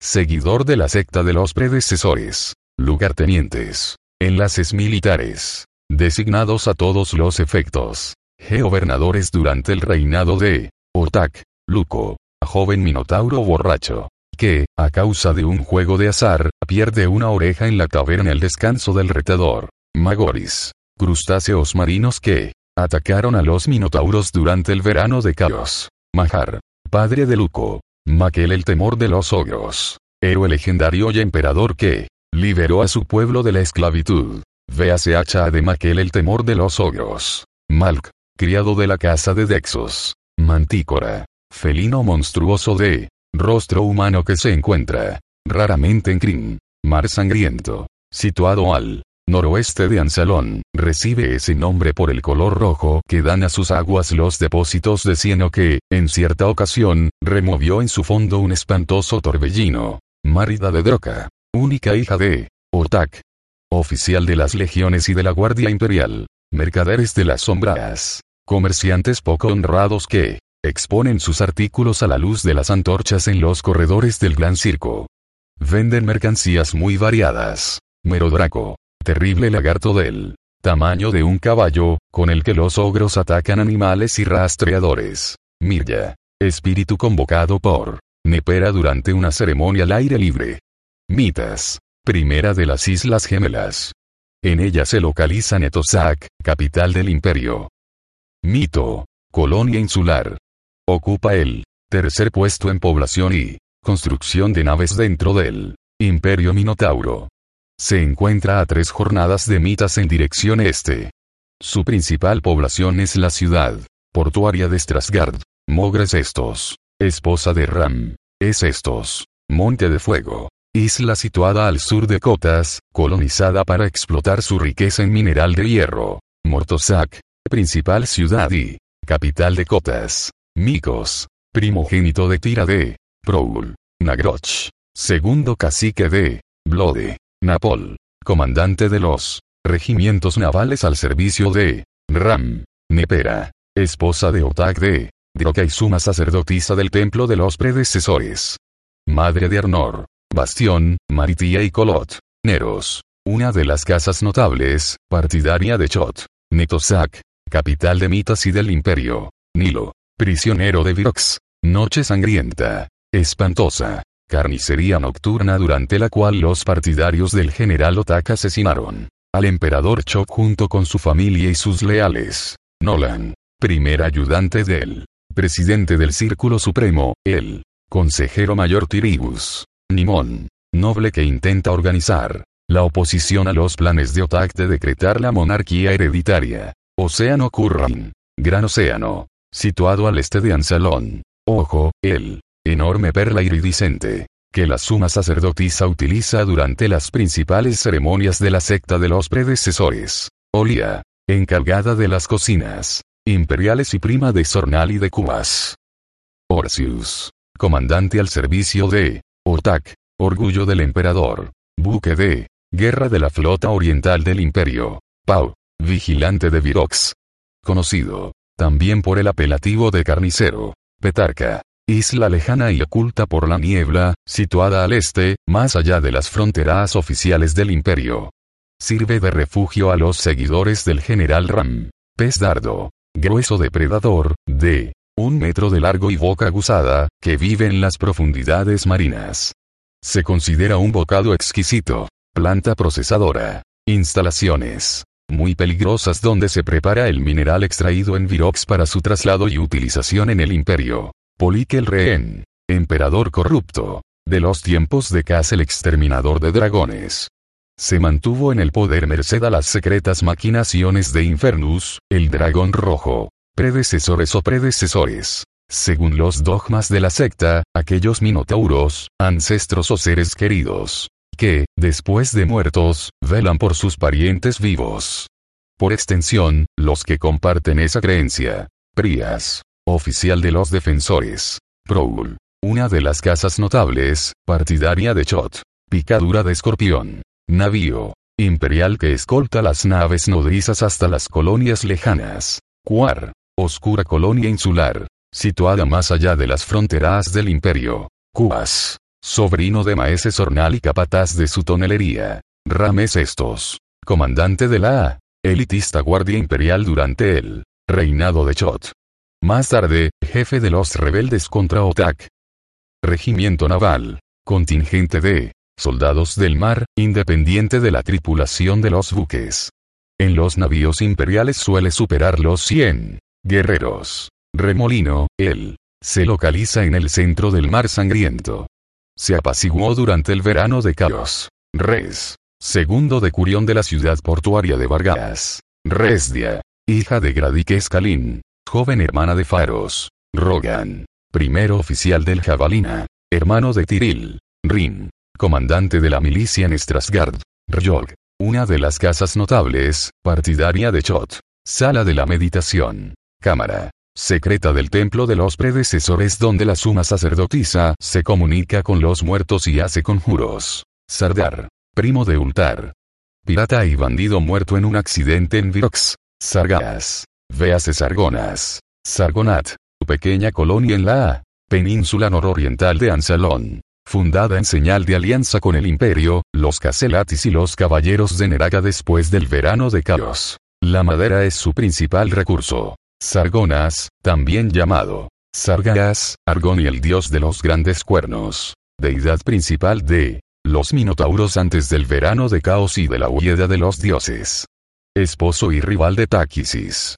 Seguidor de la secta de los predecesores. Lugartenientes. Enlaces militares. Designados a todos los efectos. Gobernadores durante el reinado de Otak, Luco, joven minotauro borracho, que, a causa de un juego de azar, pierde una oreja en la taberna el descanso del retador. Magoris. Crustáceos marinos que, atacaron a los minotauros durante el verano de Caos. Mahar. Padre de Luco. Maquel el temor de los ogros. Héroe legendario y emperador que liberó a su pueblo de la esclavitud. Véase hacha de Maquel el temor de los ogros. Malk, criado de la casa de Dexos. Mantícora. Felino monstruoso de rostro humano que se encuentra raramente en Krim. Mar sangriento. Situado al noroeste de Ansalón, recibe ese nombre por el color rojo que dan a sus aguas los depósitos de cieno que, en cierta ocasión, removió en su fondo un espantoso torbellino. Márida de Droca, única hija de Otak, oficial de las legiones y de la Guardia Imperial, mercaderes de las sombras, comerciantes poco honrados que exponen sus artículos a la luz de las antorchas en los corredores del gran circo. Venden mercancías muy variadas. Merodraco, terrible lagarto del tamaño de un caballo, con el que los ogros atacan animales y rastreadores. Mirya, espíritu convocado por Nepera durante una ceremonia al aire libre. Mitas, primera de las Islas Gemelas. En ella se localiza Netosak, capital del imperio. Mito, colonia insular. Ocupa el tercer puesto en población y construcción de naves dentro del imperio Minotauro. Se encuentra a tres jornadas de mitas en dirección este. Su principal población es la ciudad portuaria de Strasgard. Mogres estos. Esposa de Ram. Es estos. Monte de Fuego. Isla situada al sur de Cotas, colonizada para explotar su riqueza en mineral de hierro. Mortosak. Principal ciudad y capital de Cotas. Mikos. Primogénito de Tira de Proul. Nagroch. Segundo cacique de Blode. Napol, comandante de los regimientos navales al servicio de Ram, Nepera, esposa de Otak de Droka y suma sacerdotisa del templo de los predecesores. Madre de Arnor, Bastión, Maritia y Kolot, Neros, una de las casas notables, partidaria de Chot, Netosak, capital de Mitas y del imperio, Nilo, prisionero de Virox, noche sangrienta, espantosa, carnicería nocturna durante la cual los partidarios del general Otaka asesinaron al emperador Chok junto con su familia y sus leales. Nolan, primer ayudante del presidente del Círculo Supremo, el consejero mayor Tiribus. Nimon, noble que intenta organizar la oposición a los planes de Otak de decretar la monarquía hereditaria. Océano Kurran, gran océano, situado al este de Ansalón. Ojo, el enorme perla iridiscente, que la suma sacerdotisa utiliza durante las principales ceremonias de la secta de los predecesores. Olía, encargada de las cocinas imperiales y prima de Sornal y de Cubas. Orsius, comandante al servicio de Otak, orgullo del emperador, buque de guerra de la flota oriental del imperio, Pau, vigilante de Virox. Conocido, también por el apelativo de carnicero, Petarca, isla lejana y oculta por la niebla, situada al este, más allá de las fronteras oficiales del imperio. Sirve de refugio a los seguidores del general Ram, pez dardo, grueso depredador, de un metro de largo y boca aguzada, que vive en las profundidades marinas. Se considera un bocado exquisito, planta procesadora, instalaciones muy peligrosas donde se prepara el mineral extraído en Virox para su traslado y utilización en el imperio. Polique el rehén, emperador corrupto, de los tiempos de Cas el exterminador de dragones. Se mantuvo en el poder merced a las secretas maquinaciones de Infernus, el dragón rojo, predecesores o predecesores. Según los dogmas de la secta, aquellos minotauros, ancestros o seres queridos, que, después de muertos, velan por sus parientes vivos. Por extensión, los que comparten esa creencia. Prias, oficial de los defensores. Proul, una de las casas notables, partidaria de Chot. Picadura de escorpión. Navío, imperial que escolta las naves nodrizas hasta las colonias lejanas. Cuar, oscura colonia insular, situada más allá de las fronteras del imperio. Cubas, sobrino de Maese Sornal y capataz de su tonelería. Rames Estos, comandante de la elitista guardia imperial durante el reinado de Chot. Más tarde, jefe de los rebeldes contra Otak. Regimiento naval, contingente de soldados del mar, independiente de la tripulación de los buques. En los navíos imperiales suele superar los 100 guerreros. Remolino, él, se localiza en el centro del mar sangriento. Se apaciguó durante el verano de Caos. Res, segundo de Curión de la ciudad portuaria de Vargas. Resdia, hija de Gradique Escalín, joven hermana de Faros. Rogan, primero oficial del Jabalina, hermano de Tiril. Rin, comandante de la milicia en Strasgard. Rjog, una de las casas notables, partidaria de Chot. Sala de la meditación. Cámara. Secreta del templo de los predecesores donde la suma sacerdotisa se comunica con los muertos y hace conjuros. Sardar. Primo de Ultar. Pirata y bandido muerto en un accidente en Virox. Sargas. Véase Sargonas. Sargonat. Pequeña colonia en la península nororiental de Ansalón fundada en señal de alianza con el imperio, los Caselatis y los caballeros de Neraga después del verano de caos. La madera es su principal recurso. Sargonas, también llamado Sargas, Argon y el dios de los grandes cuernos. Deidad principal de los Minotauros antes del verano de caos y de la huida de los dioses. Esposo y rival de Táquisis.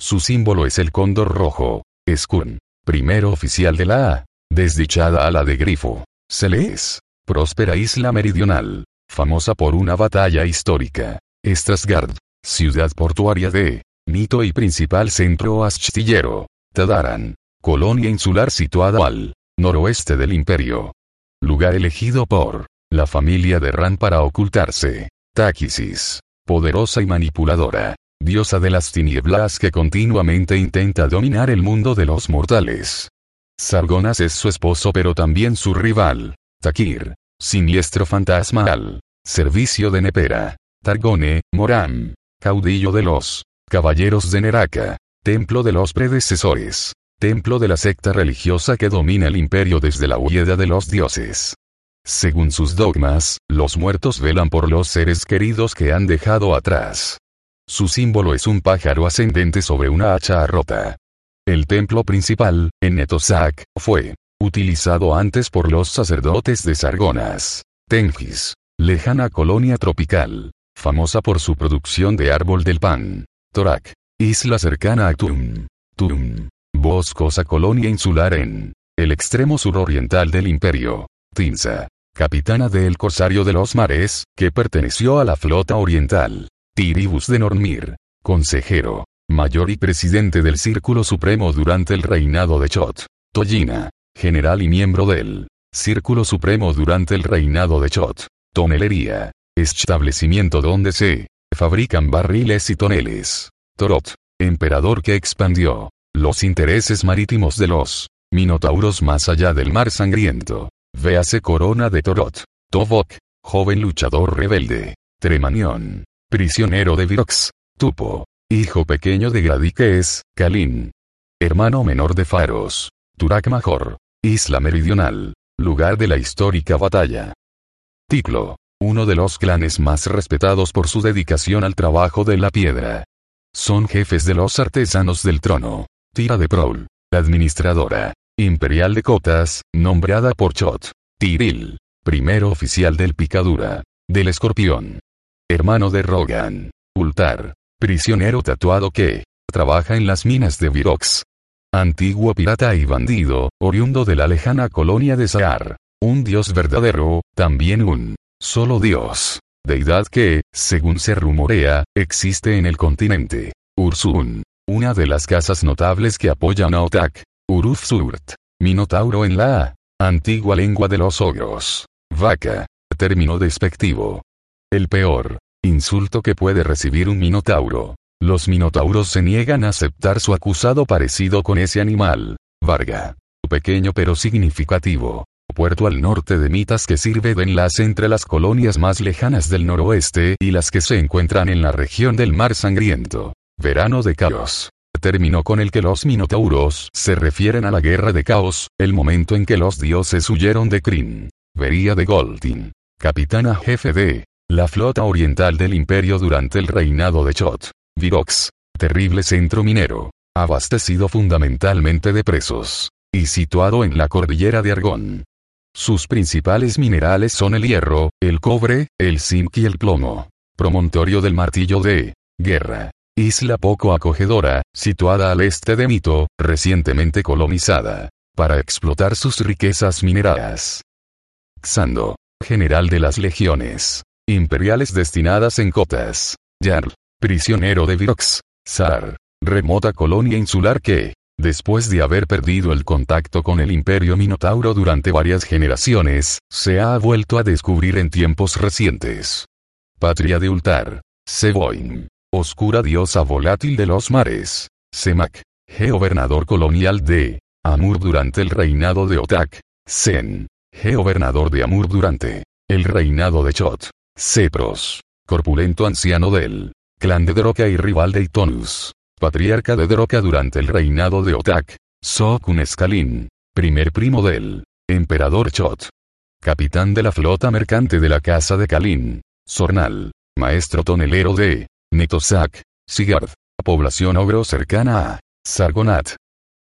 Su símbolo es el cóndor rojo, Skun, primero oficial de la desdichada ala de Grifo. Celes, próspera isla meridional, famosa por una batalla histórica. Strasgard, ciudad portuaria de Mito y principal centro astillero. Tadaran, colonia insular situada al noroeste del imperio. Lugar elegido por la familia de Ran para ocultarse. Táquisis, poderosa y manipuladora, diosa de las tinieblas que continuamente intenta dominar el mundo de los mortales. Sargonas es su esposo pero también su rival. Takir. Siniestro fantasma al servicio de Nepera. Targone, Moram. Caudillo de los caballeros de Neraka. Templo de los predecesores. Templo de la secta religiosa que domina el imperio desde la huida de los dioses. Según sus dogmas, los muertos velan por los seres queridos que han dejado atrás. Su símbolo es un pájaro ascendente sobre una hacha rota. El templo principal, en Netosak, fue utilizado antes por los sacerdotes de Sargonas. Tengis, lejana colonia tropical, famosa por su producción de árbol del pan. Torak, isla cercana a Tum. Tum, boscosa colonia insular en el extremo suroriental del imperio. Tinsa, capitana del Corsario de los Mares, que perteneció a la flota oriental. Tiribus de Normir, consejero, mayor y presidente del Círculo Supremo durante el reinado de Chot. Toyina, general y miembro del Círculo Supremo durante el reinado de Chot. Tonelería, establecimiento donde se Fabrican barriles y toneles. Torot. Emperador que expandió los intereses marítimos de los minotauros más allá del mar sangriento. Véase Corona de Torot. Tovok. Joven luchador rebelde. Tremanión. Prisionero de Virox. Tupo. Hijo pequeño de Gradiques, Kalin. Hermano menor de Faros. Turak Major. Isla Meridional. Lugar de la histórica batalla. Ticlo. Uno de los clanes más respetados por su dedicación al trabajo de la piedra. Son jefes de los artesanos del trono. Tira de Proul. Administradora. Imperial de Cotas, nombrada por Chot. Tiril. Primero oficial del Picadura. Del Escorpión. Hermano de Rogan. Ultar. Prisionero tatuado que trabaja en las minas de Virox. Antiguo pirata y bandido, oriundo de la lejana colonia de Saar. Un dios verdadero, también un solo dios. Deidad que, según se rumorea, existe en el continente. Ursun. Una de las casas notables que apoyan a Otak. Urufsurt. Minotauro en la antigua lengua de los ogros. Vaca. Término despectivo. El peor insulto que puede recibir un minotauro. Los minotauros se niegan a aceptar su acusado parecido con ese animal. Varga. Pequeño pero significativo. Puerto al norte de Mitas que sirve de enlace entre las colonias más lejanas del noroeste y las que se encuentran en la región del Mar Sangriento. Verano de Caos. Término con el que los minotauros se refieren a la guerra de Caos, el momento en que los dioses huyeron de Kryn. Vería de Goldin. Capitana jefe de la flota oriental del imperio durante el reinado de Chot. Virox. Terrible centro minero. Abastecido fundamentalmente de presos. Y situado en la cordillera de Argón. Sus principales minerales son el hierro, el cobre, el zinc y el plomo. Promontorio del martillo de guerra. Isla poco acogedora, situada al este de Mito, recientemente colonizada. Para explotar sus riquezas mineras. Xando. General de las legiones. Imperiales destinadas en cotas. Jarl. Prisionero de Virox. Zar. Remota colonia insular que, después de haber perdido el contacto con el imperio Minotauro durante varias generaciones, se ha vuelto a descubrir en tiempos recientes. Patria de Ultar. Seboin. Oscura diosa volátil de los mares. Semak. Gobernador colonial de Amur durante el reinado de Otak. Zen. Gobernador de Amur durante el reinado de Chot. Cepros. Corpulento anciano del clan de Droka y rival de Itonus. Patriarca de Droka durante el reinado de Otak. Sokun Escalin. Primer primo del emperador Chot. Capitán de la flota mercante de la casa de Kalin. Sornal. Maestro tonelero de Netosak, Sigard, población ogro cercana a Sargonat.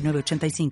906985.